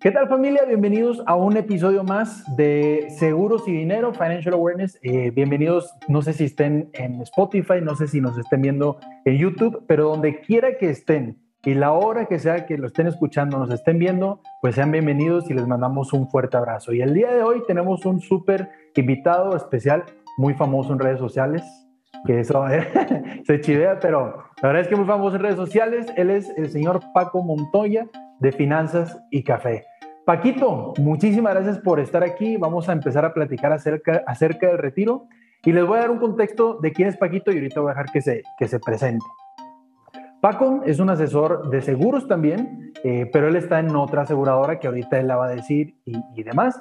¿Qué tal familia? Bienvenidos a un episodio más de Seguros y Dinero, Financial Awareness. Eh, bienvenidos, no sé si estén en Spotify, no sé si nos estén viendo en YouTube, pero donde quiera que estén y la hora que sea que lo estén escuchando, nos estén viendo, pues sean bienvenidos y les mandamos un fuerte abrazo. Y el día de hoy tenemos un súper invitado especial, muy famoso en redes sociales, que eso se chivea, pero la verdad es que muy famoso en redes sociales. Él es el señor Paco Montoya de Finanzas y Café. Paquito, muchísimas gracias por estar aquí. Vamos a empezar a platicar acerca, del retiro y les voy a dar un contexto de quién es Paquito y ahorita voy a dejar que se, se presente. Paco es un asesor de seguros también, eh, pero él está en otra aseguradora que ahorita él la va a decir y, demás.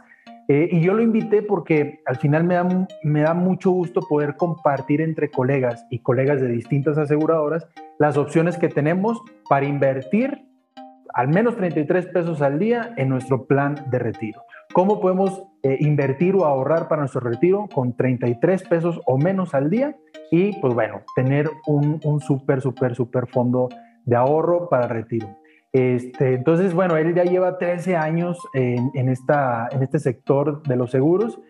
Eh, y yo lo invité porque al final me da mucho gusto poder compartir entre colegas y colegas de distintas aseguradoras las opciones que tenemos para invertir al menos 33 pesos al día en nuestro plan de retiro. ¿Cómo podemos eh, invertir o ahorrar para nuestro retiro con 33 pesos o menos al día? Y pues bueno, tener un, un súper, súper, súper fondo de ahorro para retiro. Este, entonces, bueno, él ya lleva 13 años en, en, esta, en este sector de los seguros.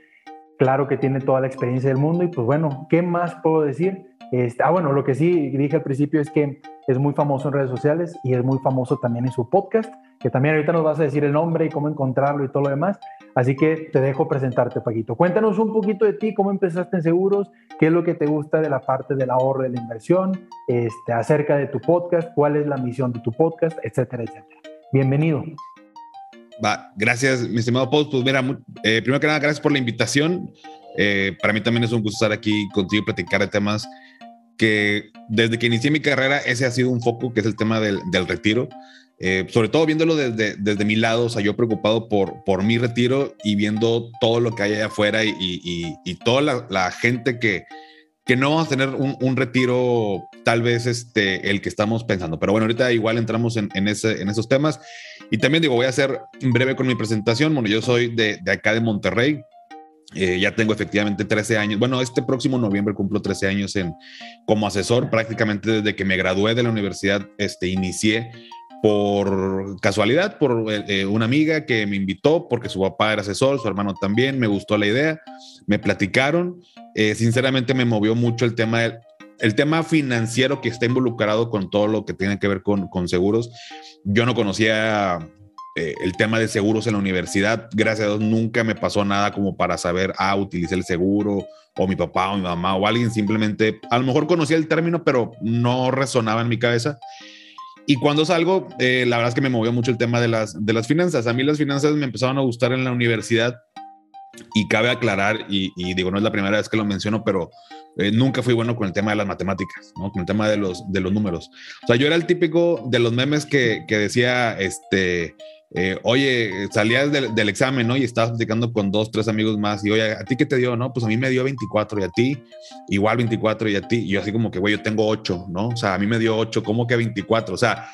Claro que tiene toda la experiencia del mundo y pues bueno, ¿qué más puedo decir? Este, ah, bueno, lo que sí dije al principio es que es muy famoso en redes sociales y es muy famoso también en su podcast, que también ahorita nos vas a decir el nombre y cómo encontrarlo y todo lo demás. Así que te dejo presentarte, Paquito. Cuéntanos un poquito de ti, cómo empezaste en seguros, qué es lo que te gusta de la parte del ahorro de la inversión, este, acerca de tu podcast, cuál es la misión de tu podcast, etcétera, etcétera. Bienvenido. Va, gracias, mi estimado Paul. Pues mira, eh, primero que nada, gracias por la invitación. Eh, para mí también es un gusto estar aquí contigo y platicar de temas que desde que inicié mi carrera ese ha sido un foco, que es el tema del, del retiro. Eh, sobre todo viéndolo desde, desde mi lado, o sea, yo preocupado por, por mi retiro y viendo todo lo que hay allá afuera y, y, toda la, gente que, que no vamos a tener un, un, retiro tal vez este, el que estamos pensando. Pero bueno, ahorita igual entramos en, en esos temas. Y también digo, voy a ser breve con mi presentación. Bueno, yo soy de, de acá de Monterrey, eh, ya tengo efectivamente 13 años. Bueno, este próximo noviembre cumplo 13 años en, como asesor. Prácticamente desde que me gradué de la universidad, este, inicié por casualidad, por eh, una amiga que me invitó, porque su papá era asesor, su hermano también, me gustó la idea, me platicaron. Eh, sinceramente me movió mucho el tema, el tema financiero que está involucrado con todo lo que tiene que ver con, con seguros. Yo no conocía eh, el tema de seguros en la universidad, gracias a Dios nunca me pasó nada como para saber, ah, utilicé el seguro, o mi papá o mi mamá o alguien simplemente, a lo mejor conocía el término, pero no resonaba en mi cabeza. Y cuando salgo, eh, la verdad es que me movió mucho el tema de las, de las finanzas. A mí las finanzas me empezaron a gustar en la universidad y cabe aclarar, y, y digo, no es la primera vez que lo menciono, pero eh, nunca fui bueno con el tema de las matemáticas, ¿no? Con el tema de los, de los números. O sea, yo era el típico de los memes que, que decía, este, eh, oye, salías del, del, examen, ¿no? Y estabas platicando con dos, tres amigos más y, oye, ¿a ti qué te dio? No, pues a mí me dio 24 y a ti igual 24 y a ti. Y yo así como que, güey, yo tengo 8, ¿no? O sea, a mí me dio 8, ¿cómo que 24? O sea,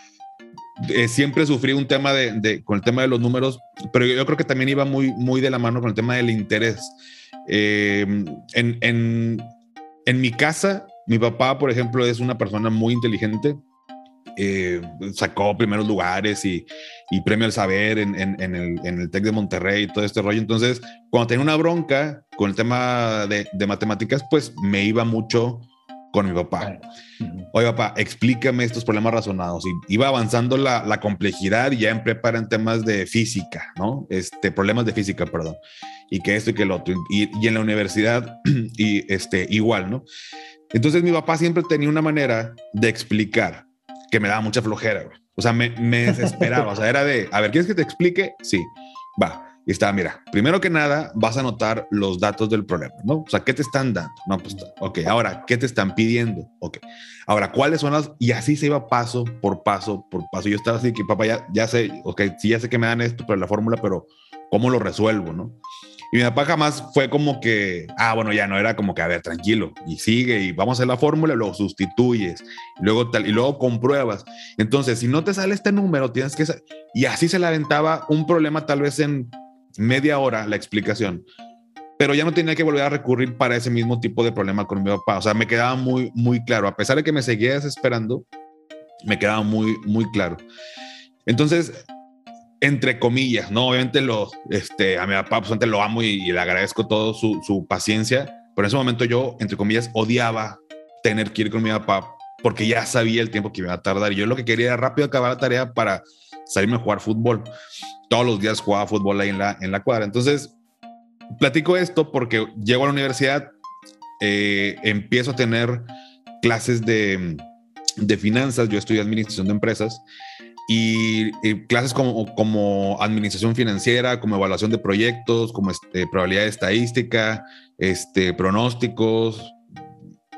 eh, siempre sufrí un tema de, de, con el tema de los números, pero yo, yo, creo que también iba muy, muy de la mano con el tema del interés. Eh, en, en, en mi casa, mi papá, por ejemplo, es una persona muy inteligente eh, sacó primeros lugares y, y, premio al saber en, en, en, el, en el TEC de Monterrey y todo este rollo. Entonces, cuando tenía una bronca con el tema de, de matemáticas, pues me iba mucho con mi papá. Oye, papá, explícame estos problemas razonados. Y iba avanzando la, la complejidad y ya en prepara en temas de física, ¿no? Este, problemas de física, perdón. Y que esto y que el otro. Y, y en la universidad, y este, igual, ¿no? Entonces mi papá siempre tenía una manera de explicar que me daba mucha flojera, güey. O sea, me, me desesperaba. o sea, era de, a ver, ¿quieres que te explique? Sí, va. Y estaba, mira, primero que nada, vas a anotar los datos del problema, ¿no? O sea, ¿qué te están dando? No, pues, ok, ahora, ¿qué te están pidiendo? Ok, ahora, ¿cuáles son las? Y así se iba paso por paso por paso. Yo estaba así que, papá, ya, ya sé, ok, sí, ya sé que me dan esto, pero la fórmula, pero ¿cómo lo resuelvo, no? Y mi papá jamás fue como que, ah, bueno, ya no era como que, a ver, tranquilo, y sigue, y vamos a hacer la fórmula, lo sustituyes, luego tal, y luego compruebas. Entonces, si no te sale este número, tienes que... Y así se le aventaba un problema tal vez en media hora la explicación, pero ya no tenía que volver a recurrir para ese mismo tipo de problema con mi papá. O sea, me quedaba muy, muy claro, a pesar de que me seguía desesperando, me quedaba muy, muy claro. Entonces, entre comillas, ¿no? Obviamente lo, este, a mi papá pues, lo amo y, le agradezco todo su, su, paciencia, pero en ese momento yo, entre comillas, odiaba tener que ir con mi papá porque ya sabía el tiempo que iba a tardar y yo lo que quería era rápido acabar la tarea para salirme a jugar fútbol. Todos los días jugaba fútbol ahí en la, en la cuadra. Entonces, platico esto porque llego a la universidad, eh, empiezo a tener clases de, de finanzas, yo estudié administración de empresas y, clases como, como, administración financiera, como evaluación de proyectos, como este, probabilidad estadística, este, pronósticos,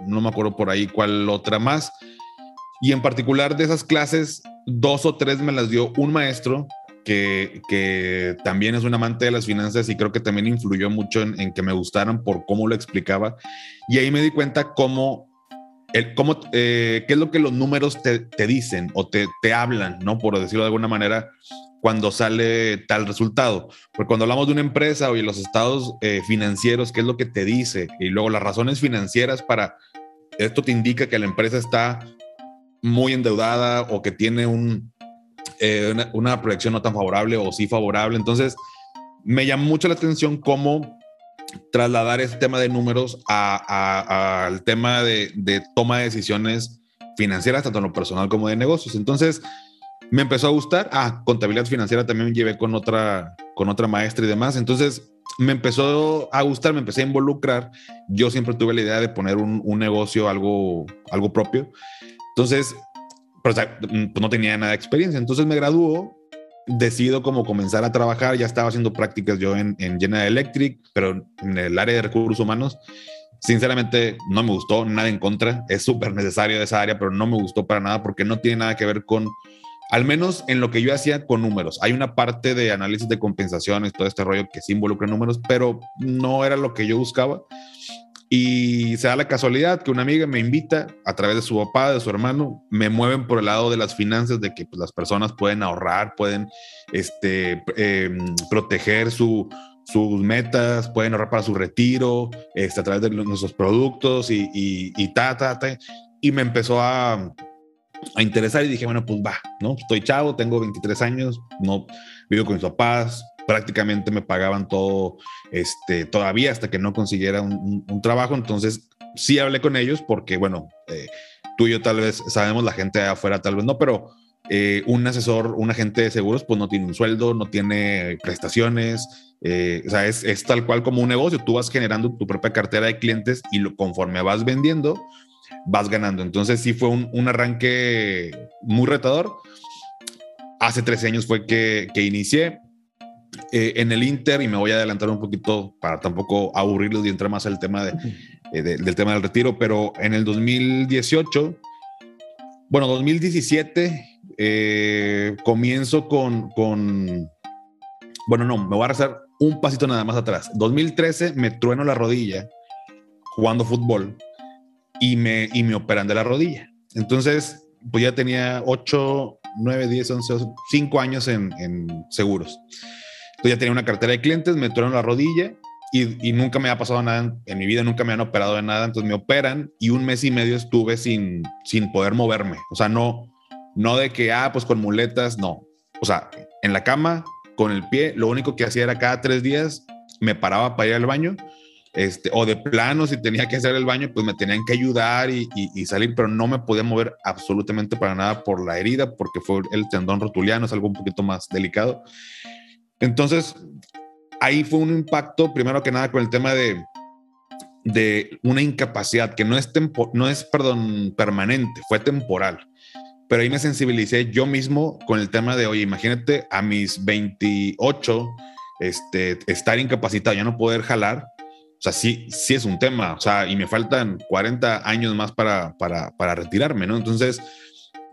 no me acuerdo por ahí cuál otra más. Y en particular de esas clases, dos o tres me las dio un maestro que, que también es un amante de las finanzas y creo que también influyó mucho en, en que me gustaran por cómo lo explicaba. Y ahí me di cuenta cómo cómo, eh, qué es lo que los números te, dicen o te, hablan, ¿no? Por decirlo de alguna manera, cuando sale tal resultado. Porque cuando hablamos de una empresa o los estados eh, financieros, ¿qué es lo que te dice? Y luego las razones financieras para esto te indica que la empresa está muy endeudada o que tiene eh, una proyección no tan favorable o sí favorable. Entonces, me llama mucho la atención cómo trasladar ese tema de números al tema de, toma de decisiones financieras, tanto en lo personal como de negocios. Entonces, me empezó a gustar. Ah, contabilidad financiera también llevé con otra, con otra maestra y demás. Entonces, me empezó a gustar, me empecé a involucrar. Yo siempre tuve la idea de poner un, negocio, algo, algo propio. Entonces, pues, no tenía nada de experiencia. Entonces me graduó decido como comenzar a trabajar, ya estaba haciendo prácticas yo en, en General Electric, pero en el área de recursos humanos. Sinceramente, no me gustó, nada en contra. Es súper necesario esa área, pero no me gustó para nada porque no tiene nada que ver con, al menos en lo que yo hacía con números. Hay una parte de análisis de compensaciones, todo este rollo que sí involucra números, pero no era lo que yo buscaba. Y se da la casualidad que una amiga me invita a través de su papá, de su hermano, me mueven por el lado de las finanzas, de que pues, las personas pueden ahorrar, pueden este, em, proteger su, sus metas, pueden ahorrar para su retiro, este, a través de nuestros productos y, y, y ta, ta, ta. Y me empezó a, a interesar y dije, bueno, pues va, ¿no? Estoy chavo, tengo 23 años, no vivo con mis papás, prácticamente me pagaban todo, este, todavía hasta que no consiguiera un, trabajo. Entonces, sí hablé con ellos porque, bueno, eh, tú y yo tal vez sabemos, la gente de afuera tal vez no, pero eh, un asesor, un agente de seguros, pues no tiene un sueldo, no tiene prestaciones, eh, o sea, es, es, tal cual como un negocio, tú vas generando tu propia cartera de clientes y lo, conforme vas vendiendo, vas ganando. Entonces sí fue un, un arranque muy retador. Hace 13 años fue que, que inicié, eh, en el Inter, y me voy a adelantar un poquito para tampoco aburrirlos y entrar más al tema eh, del tema del retiro, pero en el 2018, bueno, 2017, eh, comienzo con, con, bueno, no, me voy a rezar un pasito nada más atrás. 2013 me trueno la rodilla jugando fútbol y me, y me operan de la rodilla. Entonces, pues ya tenía 8, 9, 10, 11, 5 años en, en seguros ya tenía una cartera de clientes, me tuvieron la rodilla y, nunca me ha pasado nada en, mi vida, nunca me han operado de nada. Entonces me operan y un mes y medio estuve sin, sin poder moverme. O sea, no, no de que, ah, pues con muletas, no. O sea, en la cama, con el pie, lo único que hacía era cada tres días me paraba para ir al baño. Este, o de plano, si tenía que hacer el baño, pues me tenían que ayudar y, y, salir, pero no me podía mover absolutamente para nada por la herida, porque fue el tendón rotuliano, es algo un poquito más delicado. Entonces, ahí fue un impacto, primero que nada, con el tema de, de una incapacidad que no es, no es perdón, permanente, fue temporal. Pero ahí me sensibilicé yo mismo con el tema de, oye, imagínate a mis 28, este, estar incapacitado, ya no poder jalar. O sea, sí, sí es un tema, o sea, y me faltan 40 años más para, para, para retirarme, ¿no? Entonces,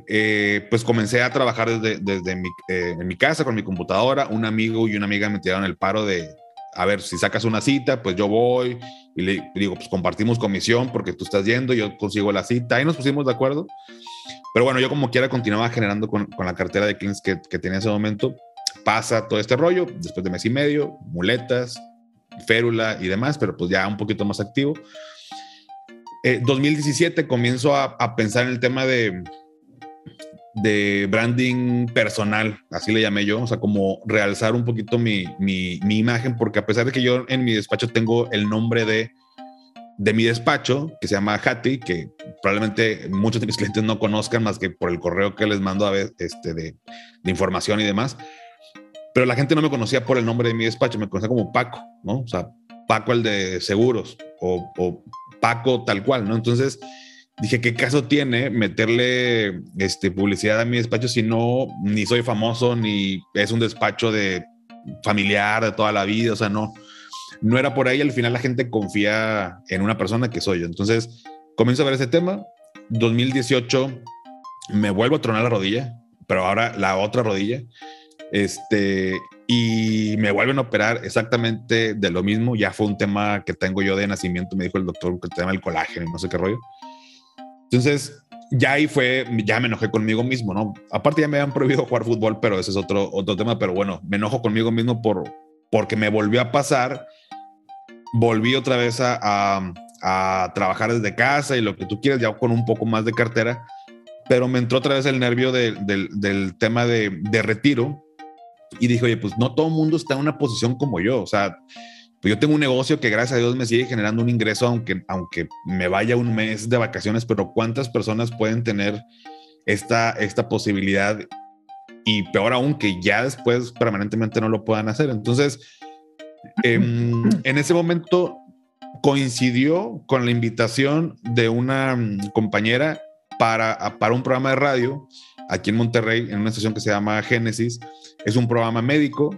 eh, pues comencé a trabajar desde, desde mi, eh, en mi casa con mi computadora. Un amigo y una amiga me tiraron el paro de, a ver, si sacas una cita, pues yo voy y le digo, pues compartimos comisión porque tú estás yendo, yo consigo la cita. Ahí nos pusimos de acuerdo. Pero bueno, yo como quiera continuaba generando con, con la cartera de clientes que, que tenía en ese momento. Pasa todo este rollo, después de mes y medio, muletas, férula y demás, pero pues ya un poquito más activo. 2017 eh, comienzo a, a pensar en el tema de, de branding personal, así le llamé yo, o sea, como realzar un poquito mi, mi, mi imagen, porque a pesar de que yo en mi despacho tengo el nombre de, de mi despacho, que se llama Hattie, que probablemente muchos de mis clientes no conozcan más que por el correo que les mando a ver, este, de, de información y demás, pero la gente no me conocía por el nombre de mi despacho, me conocía como Paco, ¿no? O sea, Paco el de seguros o, o Paco tal cual, ¿no? Entonces, dije, ¿qué caso tiene meterle este, publicidad a mi despacho si no, ni soy famoso, ni es un despacho de familiar de toda la vida? O sea, no, no era por ahí. Al final la gente confía en una persona que soy yo. Entonces, comienzo a ver ese tema. 2018 me vuelvo a tronar la rodilla, pero ahora la otra rodilla. Este, y me vuelven a operar exactamente de lo mismo. Ya fue un tema que tengo yo de nacimiento, me dijo el doctor, que tema el colágeno y no sé qué rollo. Entonces, ya ahí fue, ya me enojé conmigo mismo, ¿no? Aparte ya me habían prohibido jugar fútbol, pero ese es otro, otro tema, pero bueno, me enojo conmigo mismo por, porque me volvió a pasar, volví otra vez a, a, a trabajar desde casa y lo que tú quieras, ya con un poco más de cartera, pero me entró otra vez el nervio de, de, del tema de, de retiro y dije, oye, pues no todo el mundo está en una posición como yo, o sea, yo tengo un negocio que gracias a Dios me sigue generando un ingreso, aunque, aunque me vaya un mes de vacaciones, pero ¿cuántas personas pueden tener esta, esta posibilidad? Y peor aún, que ya después permanentemente no lo puedan hacer. Entonces, eh, en ese momento coincidió con la invitación de una mm, compañera para, para un programa de radio aquí en Monterrey, en una estación que se llama Génesis. Es un programa médico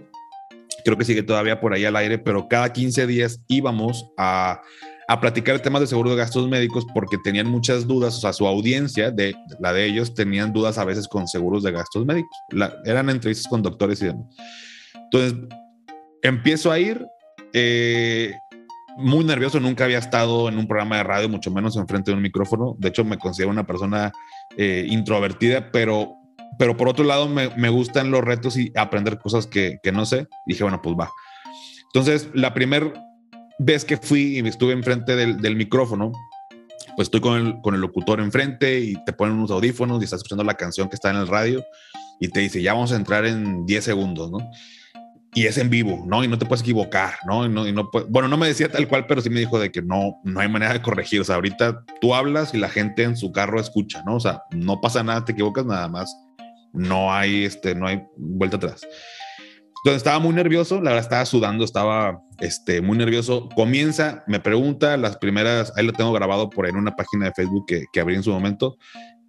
creo que sigue todavía por ahí al aire, pero cada 15 días íbamos a, a platicar temas de seguro de gastos médicos porque tenían muchas dudas, o sea, su audiencia, de la de ellos, tenían dudas a veces con seguros de gastos médicos. La, eran entrevistas con doctores y demás. Entonces, empiezo a ir. Eh, muy nervioso, nunca había estado en un programa de radio, mucho menos enfrente de un micrófono. De hecho, me considero una persona eh, introvertida, pero pero por otro lado me, me, gustan los retos y aprender cosas que, que no sé. dije, bueno, pues va. Entonces, la primera vez que fui y estuve enfrente del, del micrófono, pues estoy con el, con el locutor enfrente y te ponen unos audífonos y estás escuchando la canción que está en el radio y te dice, ya vamos a entrar en 10 segundos, ¿no? Y es en vivo, ¿no? Y no te puedes equivocar, ¿no? Y no, y no bueno, no me decía tal cual, pero sí me dijo de que no, no hay manera de corregir. O sea, ahorita tú hablas y la gente en su carro escucha, ¿no? O sea, no pasa nada, te equivocas nada más no hay, este, no hay vuelta atrás. Entonces estaba muy nervioso, la verdad estaba sudando, estaba este, muy nervioso. Comienza, me pregunta las primeras, ahí lo tengo grabado por en una página de Facebook que, que abrí en su momento.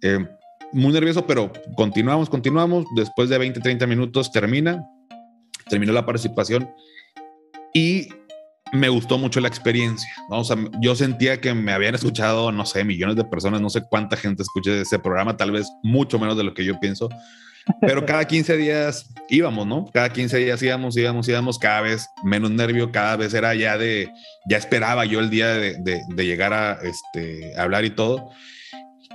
Eh, muy nervioso, pero continuamos, continuamos. Después de 20, 30 minutos termina, terminó la participación y me gustó mucho la experiencia. O sea, yo sentía que me habían escuchado, no sé, millones de personas, no sé cuánta gente escuche ese programa, tal vez mucho menos de lo que yo pienso, pero cada 15 días íbamos, ¿no? Cada 15 días íbamos, íbamos, íbamos, cada vez menos nervio, cada vez era ya de, ya esperaba yo el día de, de, de llegar a este, hablar y todo.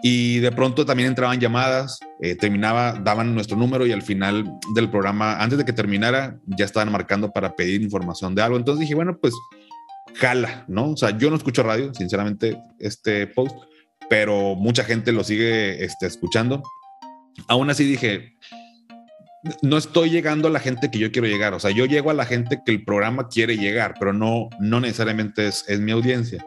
Y de pronto también entraban llamadas, eh, terminaba, daban nuestro número y al final del programa, antes de que terminara, ya estaban marcando para pedir información de algo. Entonces dije, bueno, pues jala, ¿no? O sea, yo no escucho radio, sinceramente, este post, pero mucha gente lo sigue este, escuchando. Aún así dije, no estoy llegando a la gente que yo quiero llegar. O sea, yo llego a la gente que el programa quiere llegar, pero no, no necesariamente es, es mi audiencia.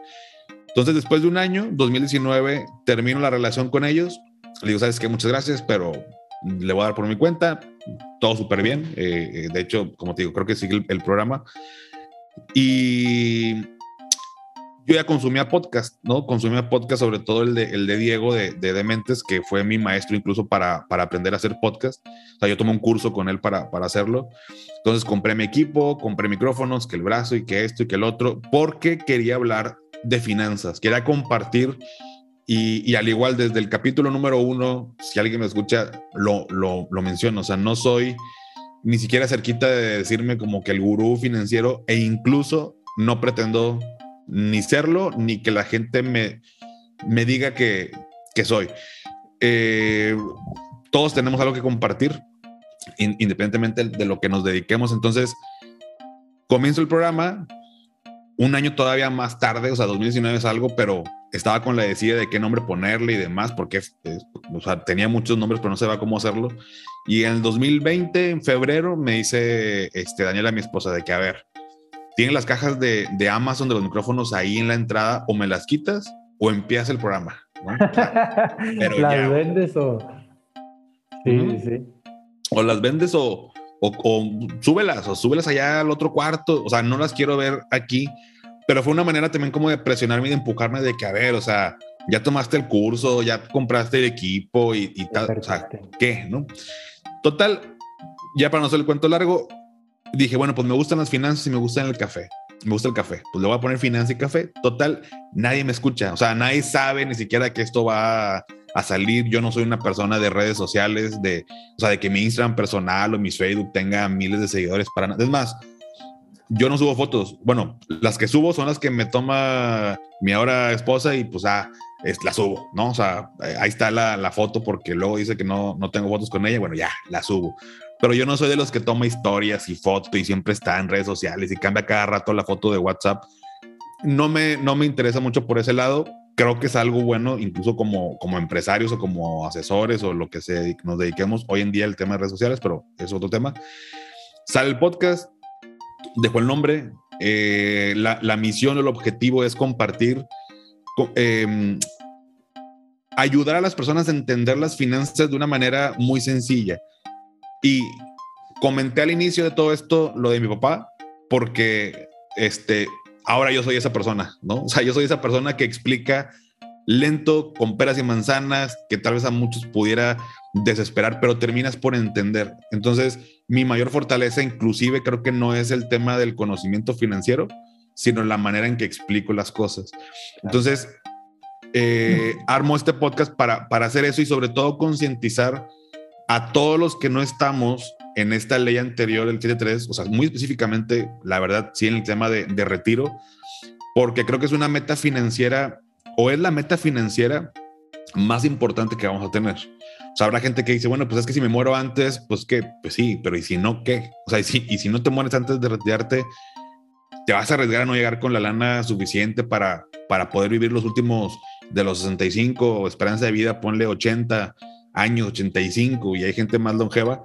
Entonces, después de un año, 2019, termino la relación con ellos. Le digo, sabes que muchas gracias, pero le voy a dar por mi cuenta. Todo súper bien. Eh, de hecho, como te digo, creo que sigue el, el, programa. Y yo ya consumía podcast, ¿no? Consumía podcast, sobre todo el de, el de Diego de, de Dementes, que fue mi maestro incluso para, para aprender a hacer podcast. O sea, yo tomé un curso con él para, para hacerlo. Entonces compré mi equipo, compré micrófonos, que el brazo y que esto y que el otro, porque quería hablar de finanzas. Quería compartir y, al igual desde el capítulo número uno, si alguien me escucha, lo, lo, lo menciono. O sea, no soy ni siquiera cerquita de decirme como que el gurú financiero e incluso no pretendo ni serlo ni que la gente me, me diga que, que soy. Eh, todos tenemos algo que compartir, independientemente de lo que nos dediquemos. Entonces, comienzo el programa, un año todavía más tarde, o sea, 2019 es algo, pero estaba con la decisión de qué nombre ponerle y demás, porque o sea, tenía muchos nombres, pero no sabía cómo hacerlo. Y en el 2020, en febrero, me dice este, Daniela, mi esposa, de que, a ver, tienen las cajas de, de Amazon de los micrófonos ahí en la entrada, o me las quitas o empieza el programa. Pero ¿Las vendes o...? Sí, sí. O las vendes o, o, o, súbelas, o súbelas allá al otro cuarto. O sea, no las quiero ver aquí. Pero fue una manera también como de presionarme y de empujarme de que, a ver, o sea, ya tomaste el curso, ya compraste el equipo y, y tal. O sea, ¿qué? ¿No? Total, ya para no hacer el cuento largo, dije, bueno, pues me gustan las finanzas y me gusta el café. Me gusta el café. Pues le voy a poner finanzas y café. Total, nadie me escucha. O sea, nadie sabe ni siquiera que esto va a, salir. Yo no soy una persona de redes sociales, de, o sea, de que mi Instagram personal o mi Facebook tenga miles de seguidores para nada. Es más, yo no subo fotos. Bueno, las que subo son las que me toma mi ahora esposa y pues ah, es, la subo, ¿no? O sea, ahí está la, la, foto porque luego dice que no, no tengo fotos con ella. Bueno, ya, la subo. Pero yo no soy de los que toma historias y fotos y siempre está en redes sociales y cambia cada rato la foto de WhatsApp. No me, no me interesa mucho por ese lado. Creo que es algo bueno, incluso como, como empresarios o como asesores o lo que se, nos dediquemos hoy en día el tema de redes sociales, pero es otro tema. Sale el podcast, dejó el nombre. Eh, la, la, misión el objetivo es compartir, eh, ayudar a las personas a entender las finanzas de una manera muy sencilla. Y comenté al inicio de todo esto lo de mi papá, porque este, ahora yo soy esa persona, ¿no? O sea, yo soy esa persona que explica lento, con peras y manzanas, que tal vez a muchos pudiera desesperar, pero terminas por entender. Entonces, mi mayor fortaleza inclusive creo que no es el tema del conocimiento financiero, sino la manera en que explico las cosas. Entonces, eh, armo este podcast para, para hacer eso y sobre todo concientizar a todos los que no estamos en esta ley anterior, el 73, o sea, muy específicamente, la verdad, sí, en el tema de, de retiro, porque creo que es una meta financiera o es la meta financiera más importante que vamos a tener. O sea, habrá gente que dice, bueno, pues es que si me muero antes, pues que, pues sí, pero ¿y si no qué? O sea, y si, y si no te mueres antes de retirarte, te vas a arriesgar a no llegar con la lana suficiente para, para poder vivir los últimos de los 65, esperanza de vida, ponle 80 años, 85, y hay gente más longeva.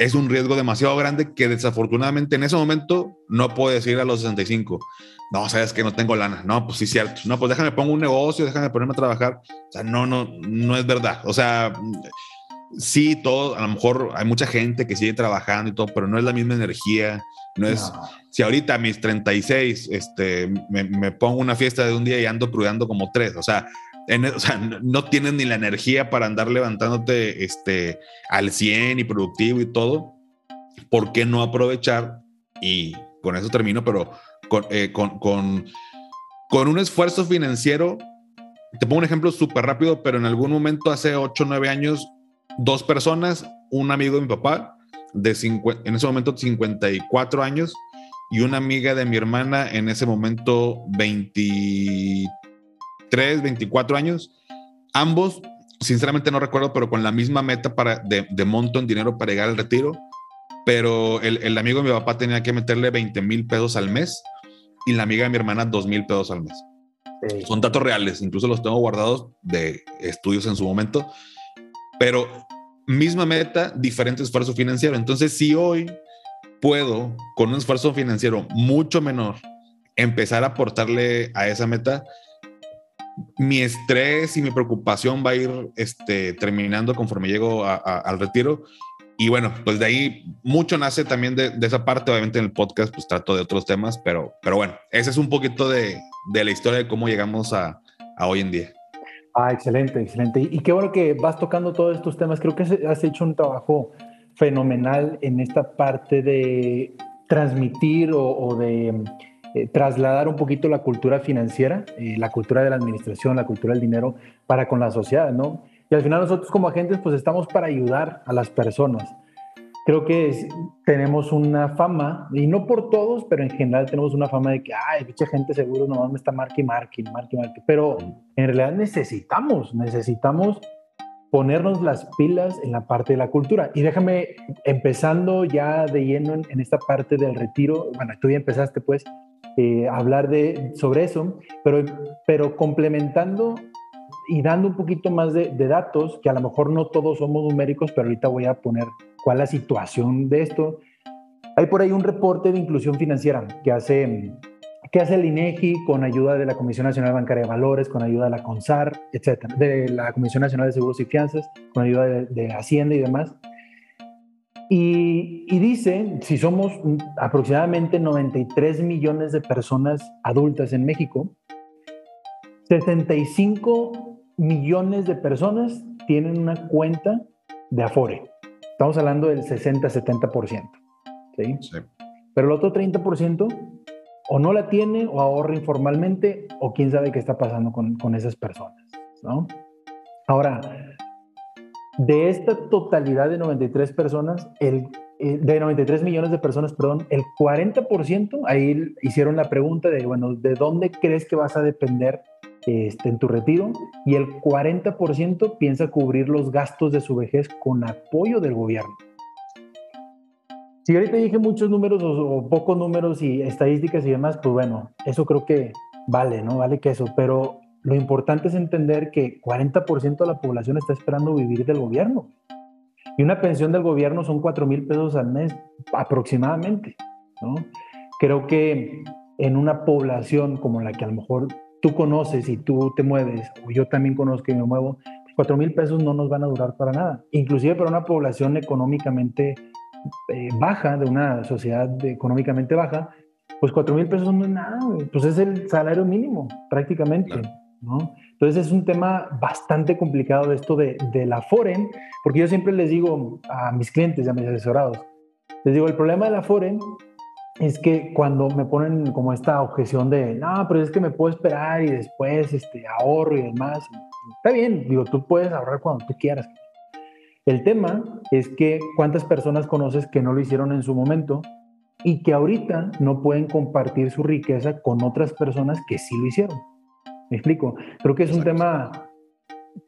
Es un riesgo demasiado grande que desafortunadamente en ese momento no puedo decir a los 65 no, sabes que no tengo lana. No, pues sí, cierto. No, pues déjame pongo un negocio, déjame ponerme a trabajar. O sea, no, no, no es verdad. O sea, sí, todo, a lo mejor hay mucha gente que sigue trabajando y todo, pero no es la misma energía. No es, si ahorita a mis 36, este, me, me, pongo una fiesta de un día y ando crudando como tres, o sea, sea, no tienes ni la energía para andar levantándote este, al 100 y productivo y todo. ¿Por qué no aprovechar? Y con eso termino, pero eh, con, con, con, un esfuerzo financiero. Te pongo un ejemplo súper rápido, pero en algún momento, hace 8 o 9 años, dos personas, un amigo de mi papá, de en ese momento 54 años, y una amiga de mi hermana, en ese momento 23, 24 años, ambos, sinceramente no recuerdo, pero con la misma meta para, de, de monto en dinero para llegar al retiro, pero el, el, amigo de mi papá tenía que meterle 20 mil pesos al mes y la amiga de mi hermana dos mil pesos al mes. Son datos reales, incluso los tengo guardados de estudios en su momento, pero misma meta, diferente esfuerzo financiero. Entonces, si hoy puedo, con un esfuerzo financiero mucho menor, empezar a aportarle a esa meta, mi estrés y mi preocupación va a ir este, terminando conforme llego al retiro y bueno, pues de ahí mucho nace también de, esa parte. Obviamente en el podcast pues trato de otros temas, pero, pero bueno, ese es un poquito de, de la historia de cómo llegamos a, a, hoy en día. Ah, excelente, excelente. Y, qué bueno que vas tocando todos estos temas. Creo que has hecho un trabajo fenomenal en esta parte de transmitir o, de eh, trasladar un poquito la cultura financiera, eh, la cultura de la administración, la cultura del dinero para con la sociedad, ¿no? Y al final nosotros como agentes pues estamos para ayudar a las personas. Creo que tenemos una fama, y no por todos, pero en general tenemos una fama de que, ay, mucha gente seguro nomás me está marque marque, marque, marque. Pero en realidad necesitamos, necesitamos ponernos las pilas en la parte de la cultura. Y déjame, empezando ya de lleno en, en esta parte del retiro, bueno, tú ya empezaste pues, eh, hablar de, sobre eso, pero, pero complementando y dando un poquito más de, de, datos, que a lo mejor no todos somos numéricos, pero ahorita voy a poner cuál es la situación de esto. Hay por ahí un reporte de inclusión financiera que hace ¿Qué hace el INEGI con ayuda de la Comisión Nacional Bancaria de Valores, con ayuda de la CONSAR, etcétera, de la Comisión Nacional de Seguros y Fianzas, con ayuda de, Hacienda y demás? Y, dice, si somos aproximadamente 93 millones de personas adultas en México, 75 millones de personas tienen una cuenta de Afore. Estamos hablando del 60-70%. ¿sí? Sí. Pero el otro 30% o no la tiene o ahorra informalmente o quién sabe qué está pasando con, con esas personas, ¿no? Ahora, de esta totalidad de 93 personas, el, eh, de 93 millones de personas, perdón, el 40%, ahí hicieron la pregunta de, bueno, ¿de dónde crees que vas a depender este, en tu retiro? Y el 40% piensa cubrir los gastos de su vejez con apoyo del gobierno. Si ahorita dije muchos números o, pocos números y estadísticas y demás, pues bueno, eso creo que vale, ¿no? Vale que eso, pero lo importante es entender que 40% de la población está esperando vivir del gobierno. Y una pensión del gobierno son 4 mil pesos al mes aproximadamente, ¿no? Creo que en una población como la que a lo mejor tú conoces y tú te mueves, o yo también conozco y me muevo, 4 mil pesos no nos van a durar para nada. Inclusive para una población económicamente eh, baja, de una sociedad económicamente baja, pues cuatro mil pesos no es nada, pues es el salario mínimo prácticamente, ¿no? Entonces es un tema bastante complicado esto de, de, la Foren, porque yo siempre les digo a mis clientes y a mis asesorados, les digo, el problema de la Foren es que cuando me ponen como esta objeción de, no, pero es que me puedo esperar y después este, ahorro y demás, está bien, digo, tú puedes ahorrar cuando tú quieras, el tema es que cuántas personas conoces que no lo hicieron en su momento y que ahorita no pueden compartir su riqueza con otras personas que sí lo hicieron. ¿Me explico? Creo que es un tema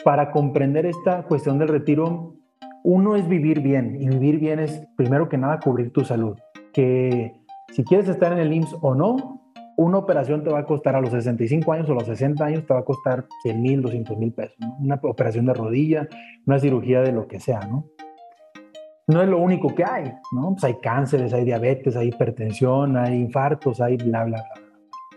para comprender esta cuestión del retiro. Uno es vivir bien y vivir bien es primero que nada cubrir tu salud. Que si quieres estar en el IMSS o no, una operación te va a costar a los 65 años o los 60 años, te va a costar 100 mil, 200 mil pesos. Una operación de rodilla, una cirugía de lo que sea, ¿no? No es lo único que hay, ¿no? Pues hay cánceres, hay diabetes, hay hipertensión, hay infartos, hay bla, bla, bla.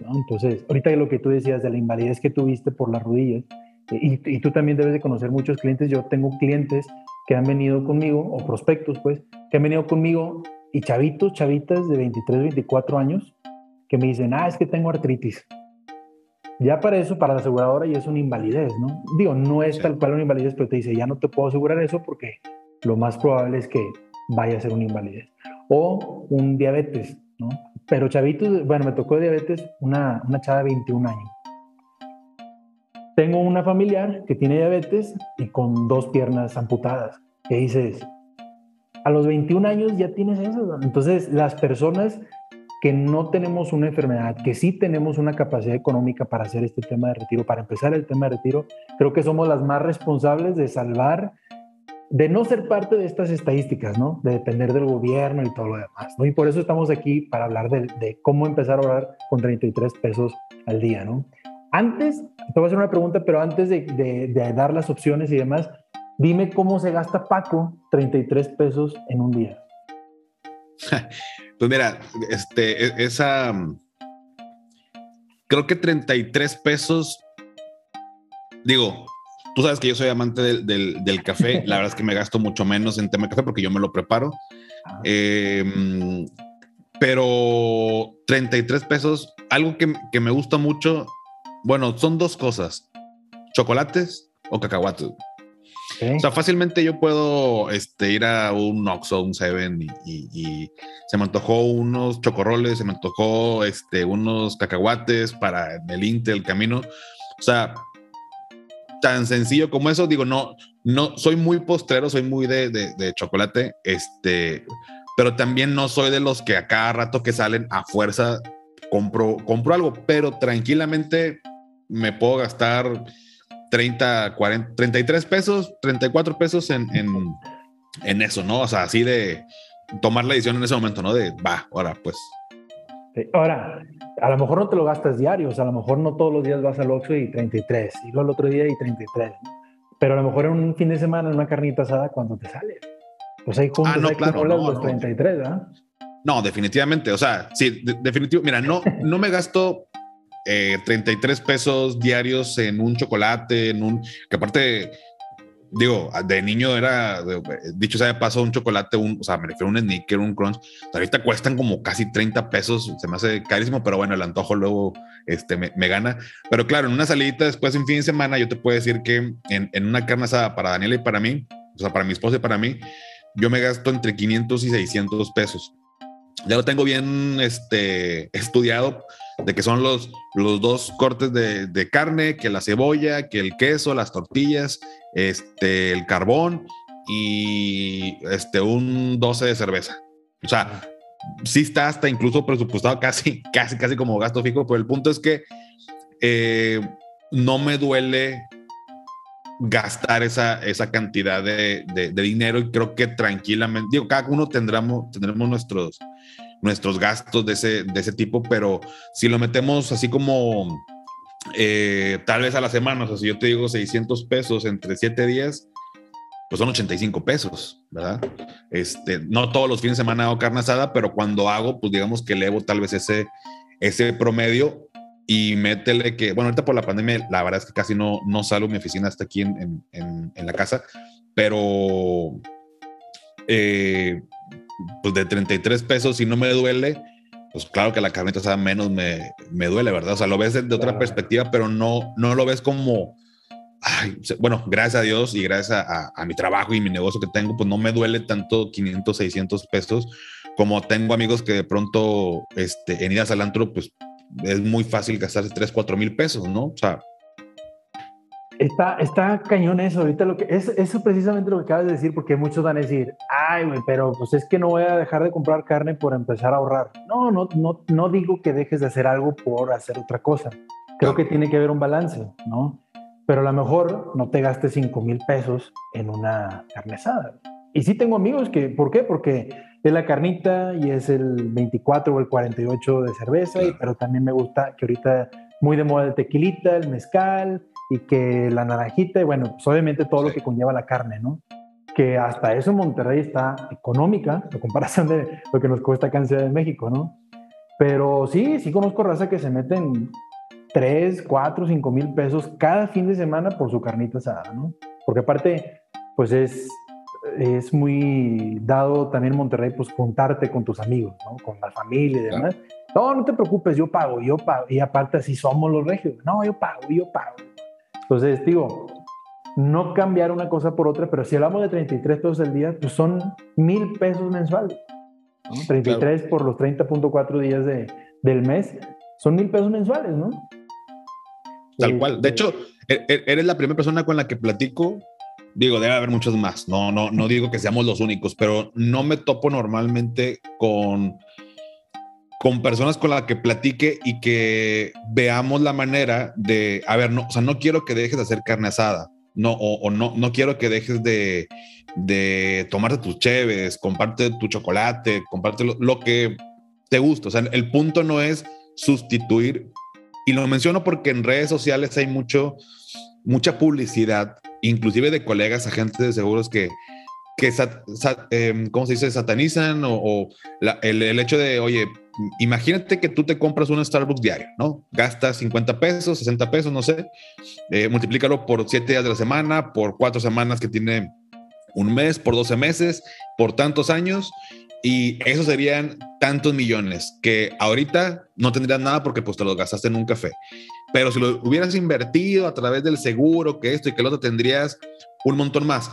¿No? Entonces, ahorita lo que tú decías de la invalidez que tuviste por las rodillas, eh, y, y tú también debes de conocer muchos clientes, yo tengo clientes que han venido conmigo, o prospectos, pues, que han venido conmigo y chavitos, chavitas de 23, 24 años, que me dicen, ah, es que tengo artritis. Ya para eso, para la aseguradora, ya es una invalidez, ¿no? Digo, no es tal cual una invalidez, pero te dice, ya no te puedo asegurar eso porque lo más probable es que vaya a ser una invalidez. O un diabetes, ¿no? Pero chavitos, bueno, me tocó diabetes una, una chava de 21 años. Tengo una familiar que tiene diabetes y con dos piernas amputadas. ¿Qué dices? A los 21 años ya tienes eso. Entonces, las personas que no tenemos una enfermedad, que sí tenemos una capacidad económica para hacer este tema de retiro, para empezar el tema de retiro, creo que somos las más responsables de salvar, de no ser parte de estas estadísticas, ¿no? De depender del gobierno y todo lo demás, ¿no? Y por eso estamos aquí para hablar de, cómo empezar a orar con 33 pesos al día, ¿no? Antes, te voy a hacer una pregunta, pero antes de, de dar las opciones y demás, dime cómo se gasta Paco 33 pesos en un día. Pues mira, este, e, esa. Creo que 33 pesos. Digo, tú sabes que yo soy amante del, café. La verdad es que me gasto mucho menos en tema de café porque yo me lo preparo. Em, pero 33 pesos, algo que, que, me gusta mucho. Bueno, son dos cosas: chocolates o cacahuates. O sea, fácilmente yo puedo este, ir a un Oxxo, un Seven y, se me antojó unos chocorroles, se me antojó este, unos cacahuates para el Intel, el camino. O sea, tan sencillo como eso, digo, no, no, soy muy postrero, soy muy de, de, chocolate, este, pero también no soy de los que a cada rato que salen a fuerza compro, compro algo, pero tranquilamente me puedo gastar 30, 40, 33 pesos, 34 pesos en, en, eso, ¿no? O sea, así de tomar la decisión en ese momento, ¿no? De, va, ahora pues. Ahora, a lo mejor no te lo gastas diario, o sea, a lo mejor no todos los días vas al Oxxo y 33, y luego el otro día y 33, pero a lo mejor en un fin de semana en una carnita asada cuando te sale. Pues ahí juntos, ah, no, claro, los 33, ¿verdad? No, definitivamente, o sea, sí, definitivo, mira, no, no me gasto 33 eh, pesos diarios en un chocolate, en un, que aparte digo, de niño era, dicho sea de paso, un chocolate, un, o sea, me refiero a un sneaker, un crunch, ahorita cuestan como casi 30 pesos, se me hace carísimo, pero bueno, el antojo luego este, me, gana. Pero claro, en una salidita después, en fin de semana, yo te puedo decir que en, una carne asada para Daniela y para mí, o sea, para mi esposa y para mí, yo me gasto entre 500 y 600 pesos. Ya lo tengo bien este, estudiado de que son los, los dos cortes de, de, carne, que la cebolla, que el queso, las tortillas, este, el carbón y este, un 12 de cerveza. O sea, sí está hasta incluso presupuestado casi, casi, casi como gasto fijo, pero el punto es que eh, no me duele gastar esa, esa cantidad de, de, dinero y creo que tranquilamente, digo, cada uno tendremos, tendremos nuestros, nuestros gastos de ese, de ese tipo, pero si lo metemos así como eh, tal vez a la semana, o sea, si yo te digo 600 pesos entre 7 días, pues son 85 pesos, ¿verdad? Este, no todos los fines de semana hago carne asada, pero cuando hago, pues digamos que elevo tal vez ese, ese promedio y métele que, bueno, ahorita por la pandemia, la verdad es que casi no, no salgo mi oficina hasta aquí en, en, en la casa, pero eh, pues de 33 pesos, si no me duele, pues claro que la carnita asada menos me, me duele, ¿verdad? O sea, lo ves de, otra perspectiva, pero no, no lo ves como, ay, bueno, gracias a Dios y gracias a, a, mi trabajo y mi negocio que tengo, pues no me duele tanto 500, 600 pesos como tengo amigos que de pronto este, en idas al antro, pues es muy fácil gastarse 3, 4 mil pesos, ¿no? O sea, Está, está cañón eso, ahorita lo que es eso precisamente lo que acabas de decir, porque muchos van a decir, ay, güey, pero pues es que no voy a dejar de comprar carne por empezar a ahorrar. No, no, no, no digo que dejes de hacer algo por hacer otra cosa. Creo que tiene que haber un balance, ¿no? Pero a lo mejor no te gastes 5 mil pesos en una carne asada. Y sí tengo amigos que, ¿por qué? Porque es la carnita y es el 24 o el 48 de cerveza, pero también me gusta que ahorita muy de moda el tequilita, el mezcal, y que la naranjita, y bueno, pues obviamente todo lo que conlleva la carne, ¿no? Que hasta eso Monterrey está económica, a comparación de lo que nos cuesta acá en Ciudad de México, ¿no? Pero sí, sí conozco raza que se meten 3, 4, 5 mil pesos cada fin de semana por su carnita asada, ¿no? Porque aparte, pues es, es muy dado también en Monterrey, pues juntarte con tus amigos, ¿no? Con la familia y demás. No, no te preocupes, yo pago, yo pago. Y aparte así somos los regios. No, yo pago, yo pago. Entonces, digo, no cambiar una cosa por otra, pero si hablamos de 33 pesos al día, pues son mil pesos mensuales. 33 por los 30.4 días de, del mes, son mil pesos mensuales, ¿no? Tal cual. De hecho, e, e, eres la primera persona con la que platico. Digo, debe haber muchos más. No, no, no digo que seamos los únicos, pero no me topo normalmente con con personas con las que platique y que veamos la manera de, a ver, no, o sea, no quiero que dejes de hacer carne asada, no, o, no, no quiero que dejes de, de tomarte tus cheves, comparte tu chocolate, comparte lo, que te gusta. O sea, el punto no es sustituir, y lo menciono porque en redes sociales hay mucho, mucha publicidad, inclusive de colegas, agentes de seguros que, que em, ¿cómo se dice? Satanizan o, el, el, hecho de, oye, imagínate que tú te compras un Starbucks diario, ¿no? Gastas 50 pesos, 60 pesos, no sé, eh, multiplícalo por 7 días de la semana, por 4 semanas que tiene un mes, por 12 meses, por tantos años, y eso serían tantos millones que ahorita no tendrías nada porque pues te los gastaste en un café. Pero si lo hubieras invertido a través del seguro, que esto y que lo otro, tendrías un montón más.